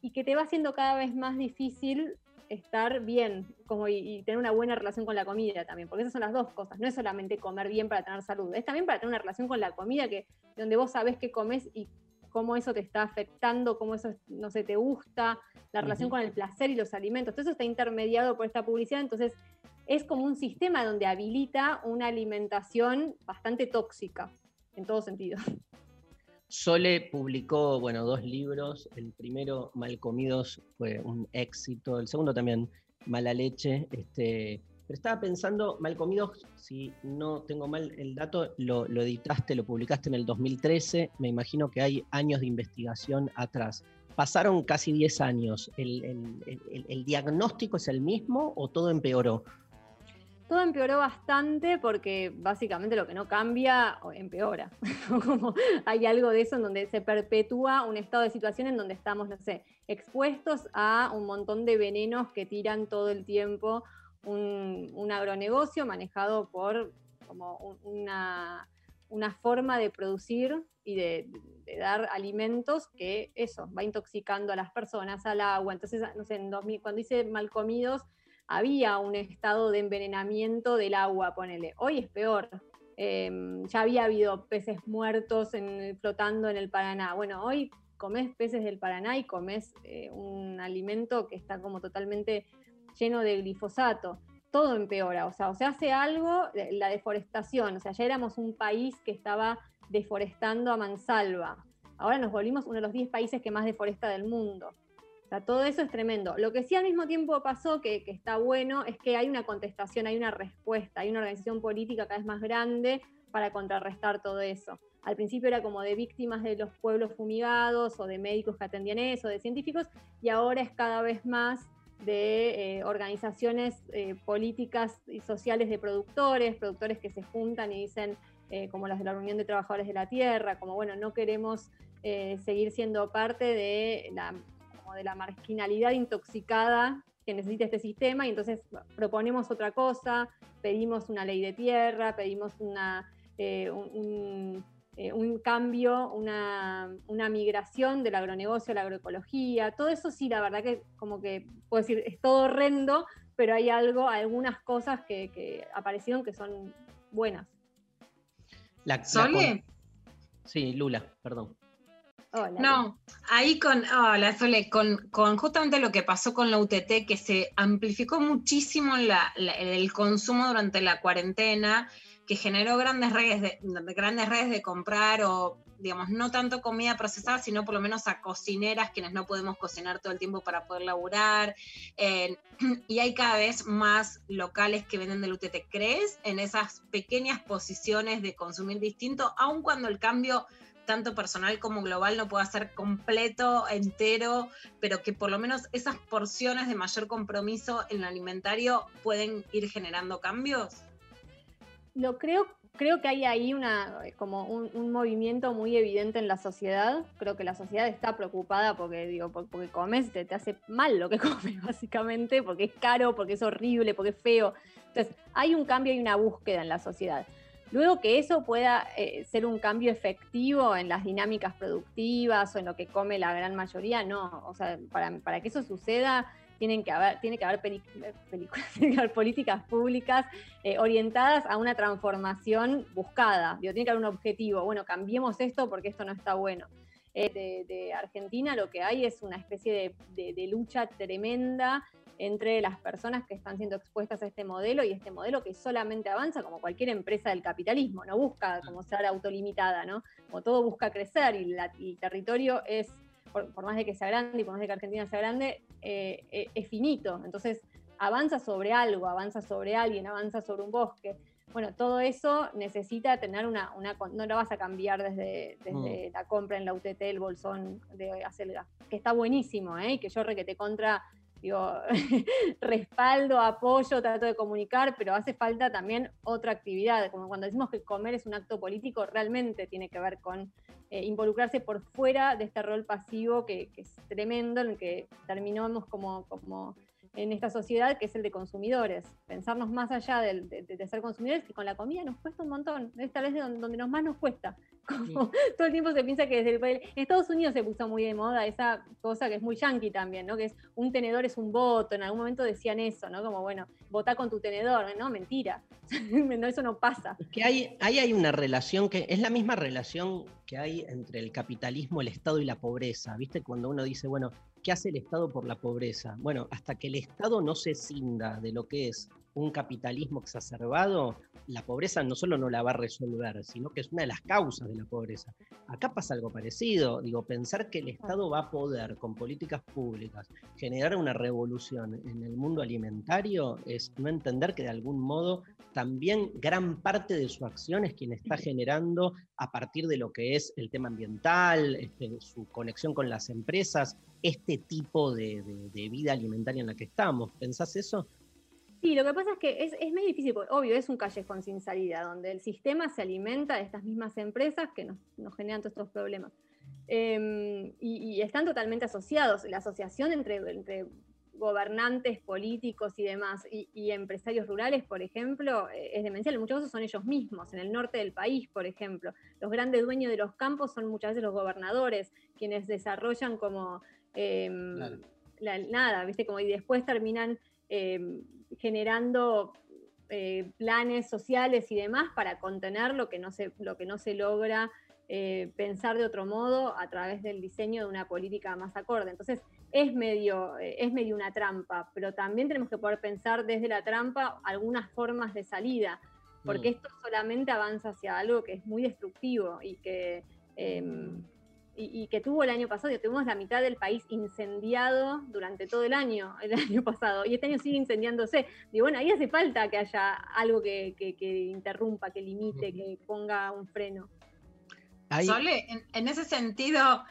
y que te va haciendo cada vez más difícil estar bien como y, y tener una buena relación con la comida también, porque esas son las dos cosas, no es solamente comer bien para tener salud, es también para tener una relación con la comida que donde vos sabés qué comes y cómo eso te está afectando, cómo eso, no sé, te gusta, la relación Ujú. con el placer y los alimentos, todo eso está intermediado por esta publicidad, entonces es como un sistema donde habilita una alimentación bastante tóxica, en todo sentido. Sole publicó, bueno, dos libros. El primero, Malcomidos, fue un éxito. El segundo también, Mala Leche. Este, pero estaba pensando, Malcomidos, si no tengo mal el dato, lo, editaste, lo publicaste en el 2013. Me imagino que hay años de investigación atrás. Pasaron casi 10 años. ¿El, el- el- el- el diagnóstico es el mismo o todo empeoró? Todo empeoró bastante porque básicamente lo que no cambia empeora. Como hay algo de eso en donde se perpetúa un estado de situación en donde estamos, no sé, expuestos a un montón de venenos que tiran todo el tiempo un, un agronegocio manejado por como un- una, una forma de producir y de, dar alimentos que eso, va intoxicando a las personas, al agua. Entonces, no sé, en 2000, cuando hice Malcomidos, había un estado de envenenamiento del agua, ponele. Hoy es peor. Eh, ya había habido peces muertos en- flotando en el Paraná. Bueno, hoy comes peces del Paraná y comes eh, un alimento que está como totalmente lleno de glifosato. Todo empeora, o sea, o se hace algo, de- la deforestación, o sea, ya éramos un país que estaba deforestando a mansalva. Ahora nos volvimos uno de los 10 países que más deforesta del mundo. Todo eso es tremendo. Lo que sí al mismo tiempo pasó, que, está bueno, es que hay una contestación, hay una respuesta, hay una organización política cada vez más grande para contrarrestar todo eso. Al principio era como de víctimas de los pueblos fumigados o de médicos que atendían eso, de científicos, y ahora es cada vez más de eh, organizaciones eh, políticas y sociales de productores, productores que se juntan y dicen, eh, como las de la Unión de Trabajadores de la Tierra, como bueno, no queremos seguir siendo parte de la, de la marginalidad intoxicada que necesita este sistema y entonces proponemos otra cosa, pedimos una ley de tierra, pedimos una, eh, un, un, eh, un cambio, una, una migración del agronegocio a la agroecología, todo eso sí, la verdad que como que puedo decir, es todo horrendo, pero hay algo, algunas cosas que, que aparecieron que son buenas. La- Sí, Lula, perdón. No, ahí con, hola Sole, con, con justamente lo que pasó con la UTT, que se amplificó muchísimo el consumo durante la cuarentena, que generó grandes redes de, grandes redes de comprar o, digamos, no tanto comida procesada, sino por lo menos a cocineras, quienes no podemos cocinar todo el tiempo para poder laburar. y hay cada vez más locales que venden del UTT. ¿Crees en esas pequeñas posiciones de consumir distinto, aun cuando el cambio tanto personal como global no pueda ser completo, entero, pero que por lo menos esas porciones de mayor compromiso en lo alimentario pueden ir generando cambios? Lo creo, creo que hay ahí una, como un, un movimiento muy evidente en la sociedad. Creo que la sociedad está preocupada porque, digo, por- porque comes, te, te hace mal lo que comes, básicamente, porque es caro, porque es horrible, porque es feo. Entonces, hay un cambio y una búsqueda en la sociedad. Luego que eso pueda eh, ser un cambio efectivo en las dinámicas productivas o en lo que come la gran mayoría, no. O sea, para, que eso suceda, tienen que haber, tiene que haber peli- películas, tiene que haber políticas públicas eh, orientadas a una transformación buscada. Tiene que haber un objetivo. Bueno, cambiemos esto porque esto no está bueno. Eh, de, de Argentina lo que hay es una especie de lucha tremenda entre las personas que están siendo expuestas a este modelo y este modelo que solamente avanza como cualquier empresa del capitalismo, no busca como ser autolimitada, ¿no? Como todo busca crecer y, la- y el territorio es, por, por más de que sea grande y por más de que Argentina sea grande, eh, eh, es finito. Entonces avanza sobre algo, avanza sobre alguien, avanza sobre un bosque. Bueno, todo eso necesita tener una, una no lo vas a cambiar desde, desde la compra en la UTT, el bolsón de acelga, que está buenísimo, ¿eh? y que yo requete contra, digo, respaldo, apoyo, trato de comunicar, pero hace falta también otra actividad, como cuando decimos que comer es un acto político, realmente tiene que ver con eh, involucrarse por fuera de este rol pasivo que, es tremendo, en el que terminamos como, como en esta sociedad, que es el de consumidores. Pensarnos más allá de, ser consumidores, que con la comida nos cuesta un montón, es tal vez de donde, donde nos más nos cuesta. Como todo el tiempo se piensa que desde el país- en Estados Unidos se puso muy de moda esa cosa que es muy yankee también, ¿no? Que es un tenedor es un voto, en algún momento decían eso, ¿no? Como, bueno, votá con tu tenedor, ¿no? Mentira, no, eso no pasa. Que hay, ahí hay una relación que es la misma relación que hay entre el capitalismo, el Estado y la pobreza. ¿Viste? Cuando uno dice, bueno, ¿qué hace el Estado por la pobreza? Bueno, hasta que el Estado no se cinda de lo que es un capitalismo exacerbado, la pobreza no solo no la va a resolver, sino que es una de las causas de la pobreza. Acá pasa algo parecido, digo, pensar que el Estado va a poder con políticas públicas generar una revolución en el mundo alimentario es no entender que de algún modo también gran parte de su acción es quien está generando a partir de lo que es el tema ambiental, este, su conexión con las empresas, este tipo de, de- de vida alimentaria en la que estamos. ¿Pensás eso? Sí, lo que pasa es que es, es muy difícil, porque obvio, es un callejón sin salida, donde el sistema se alimenta de estas mismas empresas que nos, nos generan todos estos problemas. Eh, y, y están totalmente asociados. La asociación entre, entre gobernantes políticos y demás, y, y empresarios rurales, por ejemplo, eh, es demencial. En muchos casos son ellos mismos, en el norte del país, por ejemplo. Los grandes dueños de los campos son muchas veces los gobernadores, quienes desarrollan como em, la- nada, ¿viste? Como, y después terminan em, generando eh, planes sociales y demás para contener lo que no se, lo que no se logra eh, pensar de otro modo a través del diseño de una política más acorde. Entonces, es medio, eh, es medio una trampa, pero también tenemos que poder pensar desde la trampa algunas formas de salida, porque Mm. esto solamente avanza hacia algo que es muy destructivo y que, em, y, y que tuvo el año pasado, y tuvimos la mitad del país incendiado durante todo el año, el año pasado, y este año sigue incendiándose. Y bueno, ahí hace falta que haya algo que, que- que interrumpa, que limite, que ponga un freno. Sole, en, en ese sentido,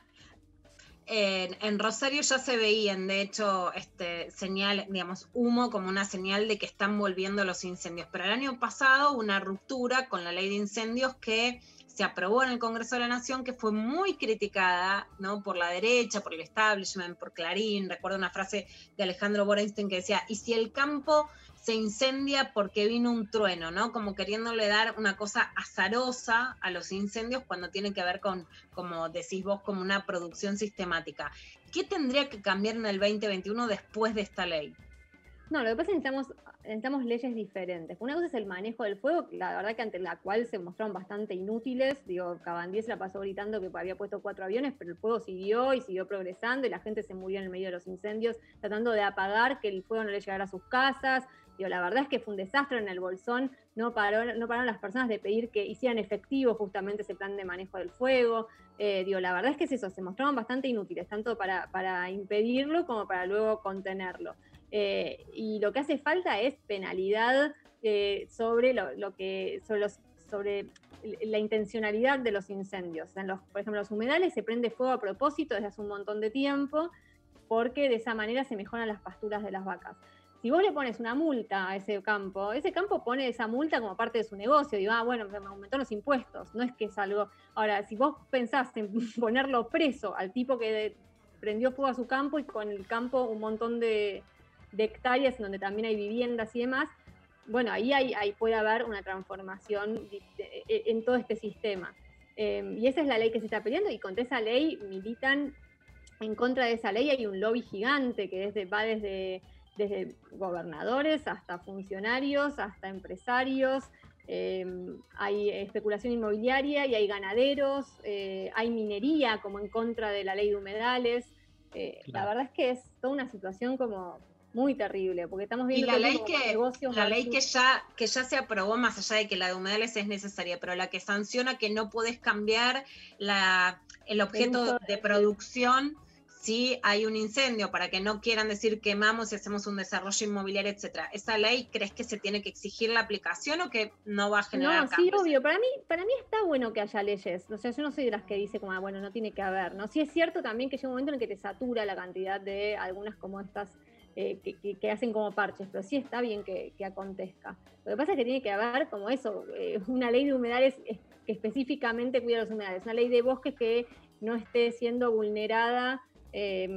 en, en Rosario ya se veían, de hecho, este señal, digamos, humo como una señal de que están volviendo los incendios. Pero el año pasado hubo una ruptura con la ley de incendios que se aprobó en el Congreso de la Nación, que fue muy criticada, ¿no? Por la derecha, por el establishment, por Clarín. Recuerdo una frase de Alejandro Borenstein que decía, ¿y si el campo se incendia porque vino un trueno, ¿no? Como queriéndole dar una cosa azarosa a los incendios cuando tiene que ver con, como decís vos, como una producción sistemática. ¿Qué tendría que cambiar en el 2021 después de esta ley? No, lo que pasa es que necesitamos, necesitamos leyes diferentes. Una cosa es el manejo del fuego, la verdad que ante la cual se mostraron bastante inútiles. Digo, Cabandier se la pasó gritando que había puesto cuatro aviones, pero el fuego siguió y siguió progresando y la gente se murió en el medio de los incendios tratando de apagar que el fuego no le llegara a sus casas. Digo, la verdad es que fue un desastre en el Bolsón, no, paró, no pararon las personas de pedir que hicieran efectivo justamente ese plan de manejo del fuego. Eh, digo, la verdad es que es eso, se mostraron bastante inútiles, tanto para, para impedirlo como para luego contenerlo. Eh, y lo que hace falta es penalidad eh, sobre lo, lo que sobre los sobre la intencionalidad de los incendios. En los, por ejemplo, los humedales se prende fuego a propósito desde hace un montón de tiempo, porque de esa manera se mejoran las pasturas de las vacas. Si vos le pones una multa a ese campo, ese campo pone esa multa como parte de su negocio. Digo, ah, bueno, me aumentó los impuestos. No es que es algo. Ahora, si vos pensás en ponerlo preso al tipo que prendió fuego a su campo y con el campo un montón de, de hectáreas en donde también hay viviendas y demás, bueno, ahí, hay, ahí puede haber una transformación e- en todo este sistema. Eh, y esa es la ley que se está peleando y contra esa ley militan, en contra de esa ley hay un lobby gigante que desde, va desde, desde gobernadores hasta funcionarios, hasta empresarios, eh, hay especulación inmobiliaria y hay ganaderos, eh, hay minería como en contra de la ley de humedales. Eh, La verdad es que es toda una situación como muy terrible, porque estamos Y viendo la todo ley que negocios la ley que ya que ya se aprobó más allá de que la de humedales es necesaria, pero la que sanciona que no puedes cambiar la el objeto de producción si hay un incendio para que no quieran decir quemamos y hacemos un desarrollo inmobiliario, etcétera. ¿Esa ley crees que se tiene que exigir la aplicación o que no va a generar No, sí, obvio. Para mí, para mí está bueno que haya leyes. O sea, yo no soy de las que dice como, ah, bueno, no tiene que haber, ¿no? Sí es cierto también que llega un momento en el que te satura la cantidad de algunas como estas eh, que, que- que hacen como parches, pero sí está bien que, que acontezca. Lo que pasa es que tiene que haber como eso, eh, una ley de humedales es- que específicamente cuida los humedales, una ley de bosques que no esté siendo vulnerada. Eh,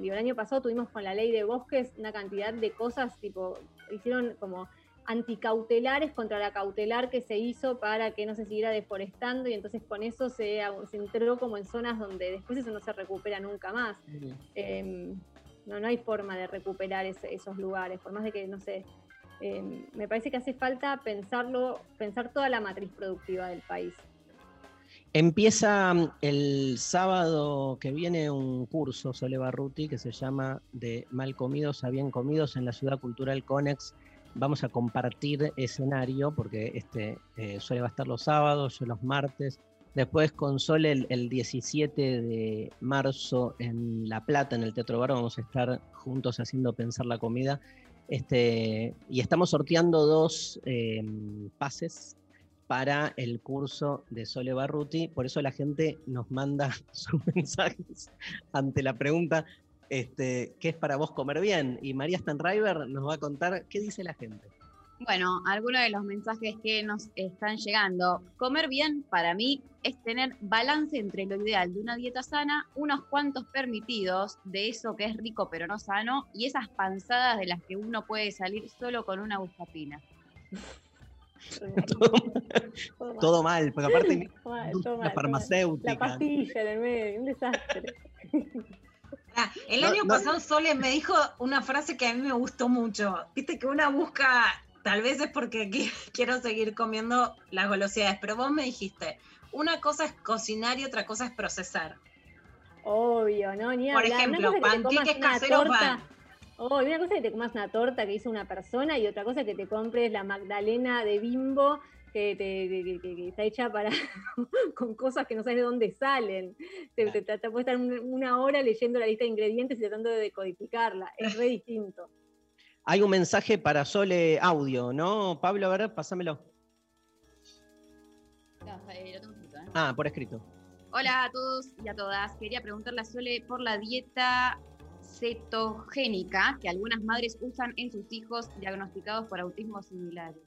digo, el año pasado tuvimos con la ley de bosques una cantidad de cosas, tipo, hicieron como anticautelares contra la cautelar que se hizo para que no se siguiera deforestando y entonces con eso se, se entró como en zonas donde después eso no se recupera nunca más. Eh, no, no hay forma de recuperar esos lugares, por más de que, no sé, eh, me parece que hace falta pensarlo, pensar toda la matriz productiva del país. Empieza mm, el sábado que viene un curso, Sole Barruti, que se llama De Mal Comidos a Bien Comidos en la Ciudad Cultural Conex. Vamos a compartir escenario, porque este eh, va estar los sábados, yo los martes. Después con Sole el, el 17 de marzo en La Plata, en el Teatro Bar, vamos a estar juntos haciendo pensar la comida. Este, y estamos sorteando dos eh, pases para el curso de Sole Barruti. Por eso la gente nos manda sus mensajes ante la pregunta, este, ¿qué es para vos comer bien? Y María Stanriver nos va a contar qué dice la gente. Bueno, algunos de los mensajes que nos están llegando. Comer bien, para mí, es tener balance entre lo ideal de una dieta sana, unos cuantos permitidos de eso que es rico pero no sano, y esas panzadas de las que uno puede salir solo con una buscapina. Todo mal, porque aparte mal, todo la mal. farmacéutica. La pastilla en el medio, un desastre. Ah, el No, año no. pasado Sole me dijo una frase que a mí me gustó mucho. Viste que una busca, tal vez es porque qui- quiero seguir comiendo las golosidades, pero vos me dijiste, una cosa es cocinar y otra cosa es procesar. Obvio, ¿no? Ni Por hablar. Ejemplo, panqueques una caseros van. Oh, una cosa es que te comas una torta que hizo una persona y otra cosa es que te compres la Magdalena de Bimbo que, te, que- que- que está hecha para con cosas que no sabes de dónde salen. Te, te, te- te puedes estar un- una hora leyendo la lista de ingredientes y tratando de decodificarla. Es re distinto. Hay un mensaje para Sole audio, ¿no? Pablo, a ver, pásamelo. No, eh, lo tengo escrito, ¿eh? Ah, por escrito. Hola a todos y a todas. Quería preguntarle a Sole por la dieta cetogénica que algunas madres usan en sus hijos diagnosticados por autismo similares.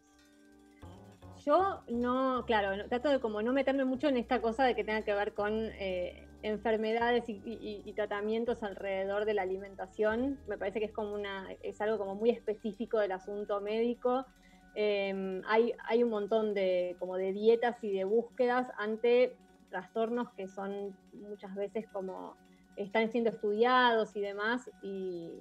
Yo no, claro, trato de como no meterme mucho en esta cosa de que tenga que ver con eh, enfermedades y, tratamientos alrededor de la alimentación. Me parece que es como una, es algo como muy específico del asunto médico. Eh, hay, hay un montón de como de dietas y de búsquedas ante trastornos que son muchas veces como están siendo estudiados y demás y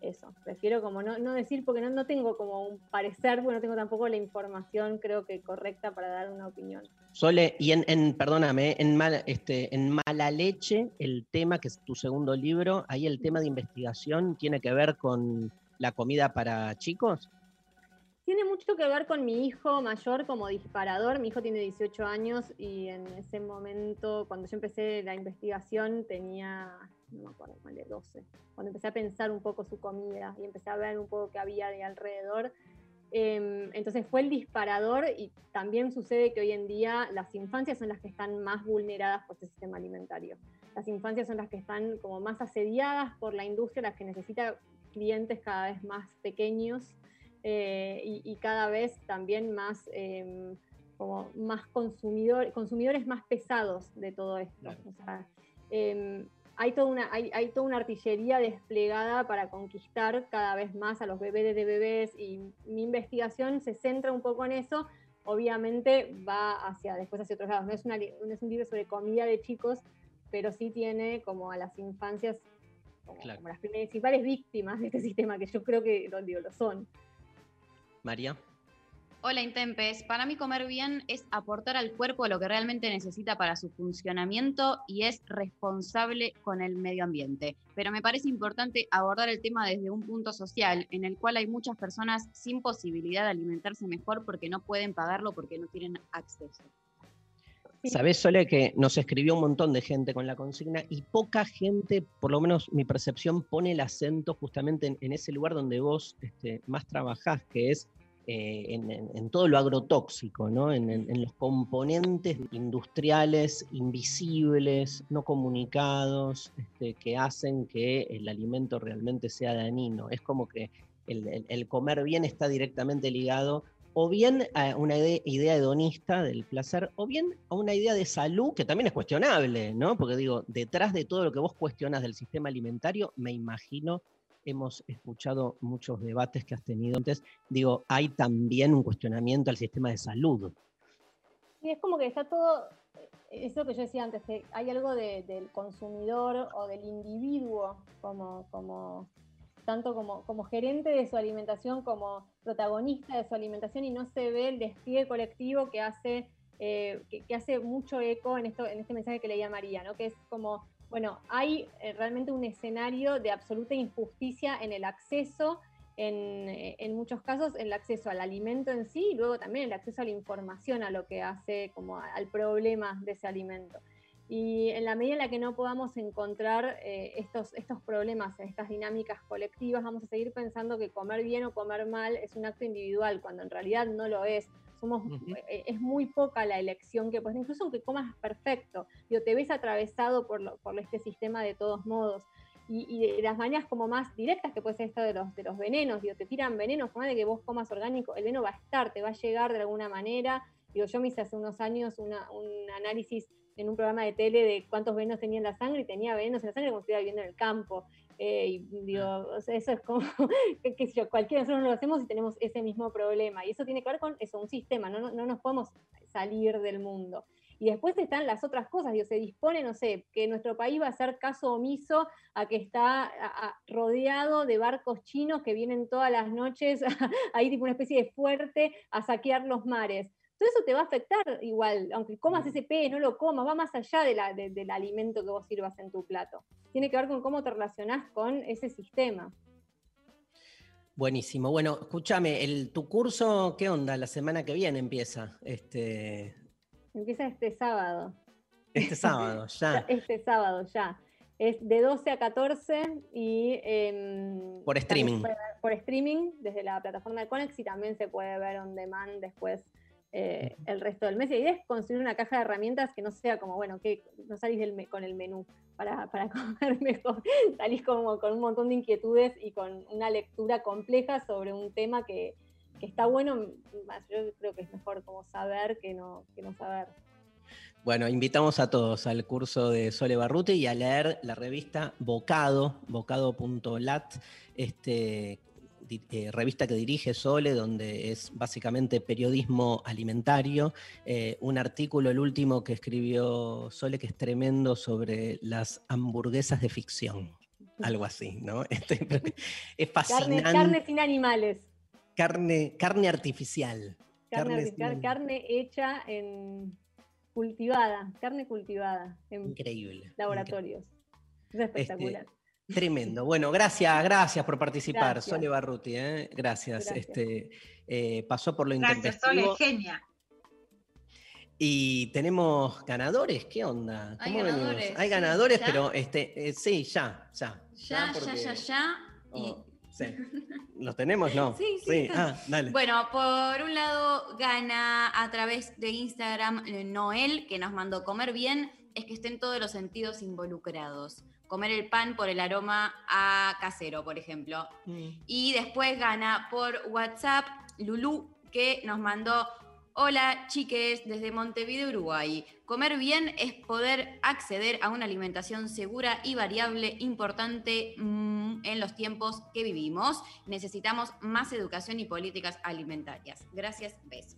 eso, prefiero como no, no decir porque no, no tengo como un parecer, porque no tengo tampoco la información creo que correcta para dar una opinión. Sole, y en, en perdóname, en mala, este, en mala leche, el tema, que es tu segundo libro, ahí el tema de investigación tiene que ver con la comida para chicos. Tiene mucho que ver con mi hijo mayor como disparador. Mi hijo tiene 18 años y en ese momento, cuando yo empecé la investigación, tenía, no me acuerdo, ponle 12. Cuando empecé a pensar un poco su comida y empecé a ver un poco qué había de alrededor. Em, entonces fue el disparador y también sucede que hoy en día las infancias son las que están más vulneradas por este sistema alimentario. Las infancias son las que están como más asediadas por la industria, las que necesita clientes cada vez más pequeños eh, y, y cada vez también más, em, como más consumidor, consumidores más pesados de todo esto. O sea, em, hay, toda una, hay, hay toda una artillería desplegada para conquistar cada vez más a los bebés de bebés y mi investigación se centra un poco en eso. Obviamente va hacia después hacia otros lados. No es, una no es un libro sobre comida de chicos, pero sí tiene como a las infancias como, Claro. como las principales víctimas de este sistema, que yo creo que digo, lo son. María. Hola Intempes, para mí comer bien es aportar al cuerpo lo que realmente necesita para su funcionamiento y es responsable con el medio ambiente. Pero me parece importante abordar el tema desde un punto social, en el cual hay muchas personas sin posibilidad de alimentarse mejor porque no pueden pagarlo porque no tienen acceso. Sabés, Sole, que nos escribió un montón de gente con la consigna y poca gente, por lo menos mi percepción, pone el acento justamente en, en ese lugar donde vos este, más trabajás, que es eh, en, en- en todo lo agrotóxico, ¿no? en, en- los componentes industriales invisibles, no comunicados, este, que hacen que el alimento realmente sea dañino. Es como que el, el- el comer bien está directamente ligado o bien a una ide- idea hedonista del placer, o bien a una idea de salud que también es cuestionable, ¿no? Porque digo, detrás de todo lo que vos cuestionas del sistema alimentario, me imagino, hemos escuchado muchos debates que has tenido antes, digo, hay también un cuestionamiento al sistema de salud. Y es como que está todo, eh, eso que yo decía antes, hay algo de- del consumidor o del individuo como, tanto como, como gerente de su alimentación, como protagonista de su alimentación, y no se ve el despliegue colectivo que hace, eh, que hace mucho eco en, esto, en este mensaje que leía María, ¿no? que es como, bueno, hay eh, realmente un escenario de absoluta injusticia en el acceso en, eh, en muchos casos el acceso al alimento en sí y luego también el acceso a la información a lo que hace como al problema de ese alimento. Y en la medida en la que no podamos encontrar eh, estos, estos problemas en estas dinámicas colectivas, vamos a seguir pensando que comer bien o comer mal es un acto individual, cuando en realidad no lo es. Somos, eh, es muy poca la elección que puedes, incluso aunque comas perfecto, digo, te ves atravesado por, lo- por este sistema de todos modos. y, y de las maneras como más directas que puede ser esto de los, de los venenos, digo, te tiran venenos, por más de que vos comas orgánico, el veneno va a estar, te va a llegar de alguna manera. Digo, yo me hice hace unos años una- un análisis en un programa de tele de cuántos venenos tenía en la sangre y tenía venenos en la sangre como si estuviera viviendo en el campo. Eh, y digo, eso es como, que, qué sé yo, cualquiera de nosotros lo hacemos y tenemos ese mismo problema. Y eso tiene que ver con eso, un sistema, no, no, no nos podemos salir del mundo. Y después están las otras cosas, digo, se dispone, no sé, que nuestro país va a hacer caso omiso a que está a- a- rodeado de barcos chinos que vienen todas las noches, ahí tipo una especie de fuerte, a saquear los mares. Todo eso te va a afectar igual, aunque comas ese pez, no lo comas, va más allá de la- de- del alimento que vos sirvas en tu plato. Tiene que ver con cómo te relacionás con ese sistema. Buenísimo. Bueno, escúchame, el, tu curso, ¿qué onda? La semana que viene empieza. Este, Empieza este sábado. este sábado, ya. Este sábado ya. Es de 12 a 14 y... em, Por streaming. por streaming desde la plataforma de Conex y también se puede ver on demand después eh, el resto del mes. Y la idea es construir una caja de herramientas que no sea como, bueno, que no salís del con el menú para, para comer mejor, salís como con un montón de inquietudes y con una lectura compleja sobre un tema que, que está bueno, yo creo que es mejor como saber que no, que no saber. Bueno, invitamos a todos al curso de Sole Barruti y a leer la revista Bocado, bocado.lat, este, eh, revista que dirige Sole, donde es básicamente periodismo alimentario. Eh, un artículo, el último que escribió Sole, que es tremendo sobre las hamburguesas de ficción. Algo así, ¿no? Este, es fascinante. carne sin animales. Carne, carne artificial. Carne, Carne hecha en cultivada, carne cultivada en Increíble. laboratorios. Es espectacular. Este, tremendo. Bueno, gracias, gracias por participar, Gracias. Sole Barruti. ¿eh? Gracias. Gracias. Este, eh, pasó por lo Gracias, Sole, intempestivo. genia. Y tenemos ganadores, ¿qué onda? Hay ¿Cómo venimos? ganadores, Hay ganadores, ¿ya? pero este, eh, sí, ya, ya. Ya, ya, porque- ya, ya. Y oh, sí. ¿Los tenemos? No. Sí, sí. Ah, dale. Bueno, por un lado gana a través de Instagram Noel, que nos mandó comer bien, es que estén todos los sentidos involucrados. Comer el pan por el aroma a casero, por ejemplo. Y después gana por WhatsApp Lulu, que nos mandó, hola chiques, desde Montevideo, Uruguay. Comer bien es poder acceder a una alimentación segura y variable, importante mm, en los tiempos que vivimos. Necesitamos más educación y políticas alimentarias. Gracias, besos.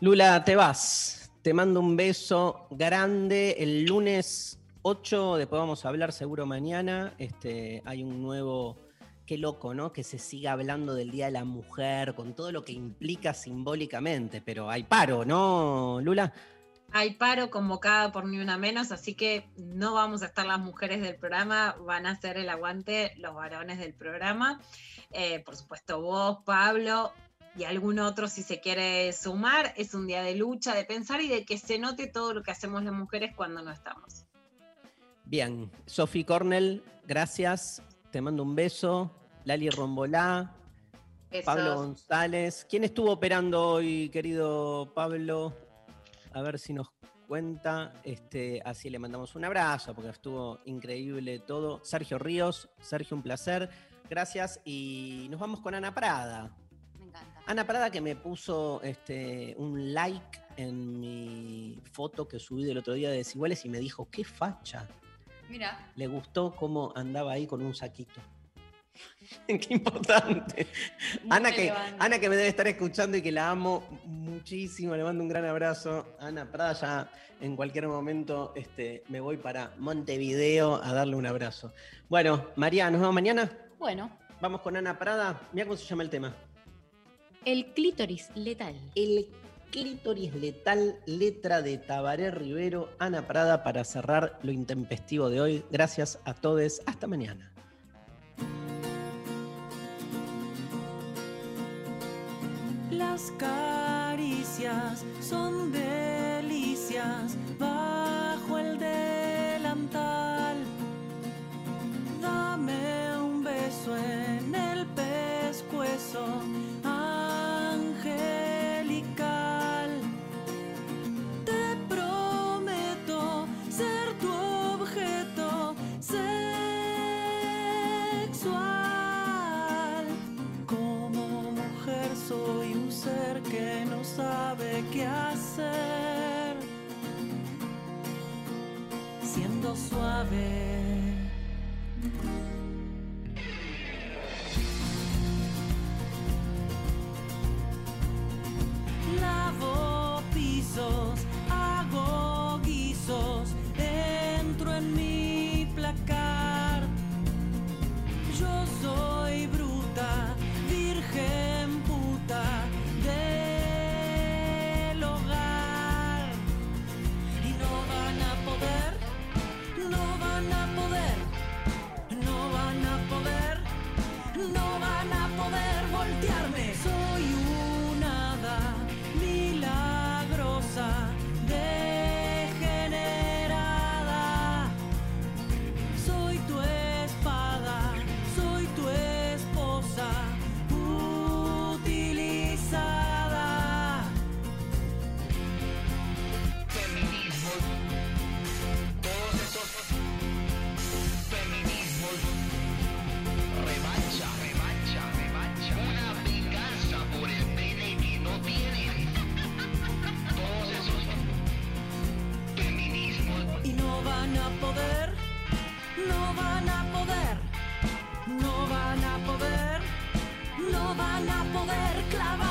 Lula, te vas. Te mando un beso grande. El lunes 8, después vamos a hablar seguro mañana. Este, hay un nuevo. Qué loco, ¿no? Que se siga hablando del Día de la Mujer, con todo lo que implica simbólicamente, pero hay paro, ¿no, Lula? Hay paro convocada por Ni Una Menos, así que no vamos a estar las mujeres del programa, van a hacer el aguante los varones del programa. Eh, por supuesto, vos, Pablo y algún otro si se quiere sumar. Es un día de lucha, de pensar y de que se note todo lo que hacemos las mujeres cuando no estamos. Bien, Sofi Cornell, gracias. Te mando un beso. Lali Rombolá, Besos. Pablo González. ¿Quién estuvo operando hoy, querido Pablo? A ver si nos cuenta. Este, así le mandamos un abrazo, porque estuvo increíble todo. Sergio Ríos, Sergio, un placer. Gracias. Y nos vamos con Ana Prada. Me encanta. Ana Prada que me puso este, un like en mi foto que subí del otro día de Desiguales y me dijo, qué facha. Mira, Le gustó cómo andaba ahí con un saquito. Qué importante. Muy Ana que. Ana que me debe estar escuchando y que la amo muchísimo, le mando un gran abrazo. Ana Prada, ya en cualquier momento este, me voy para Montevideo a darle un abrazo. Bueno, María, ¿nos vemos mañana? bueno, Vamos con Ana Prada. Mira cómo se llama el tema. el clítoris letal. El clítoris letal, letra de Tabaré Rivero, Ana Prada, para cerrar lo intempestivo de hoy. Gracias a todos. Hasta mañana. Las caricias son delicias bajo el love it.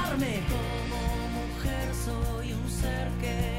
amarme. Como mujer soy un ser que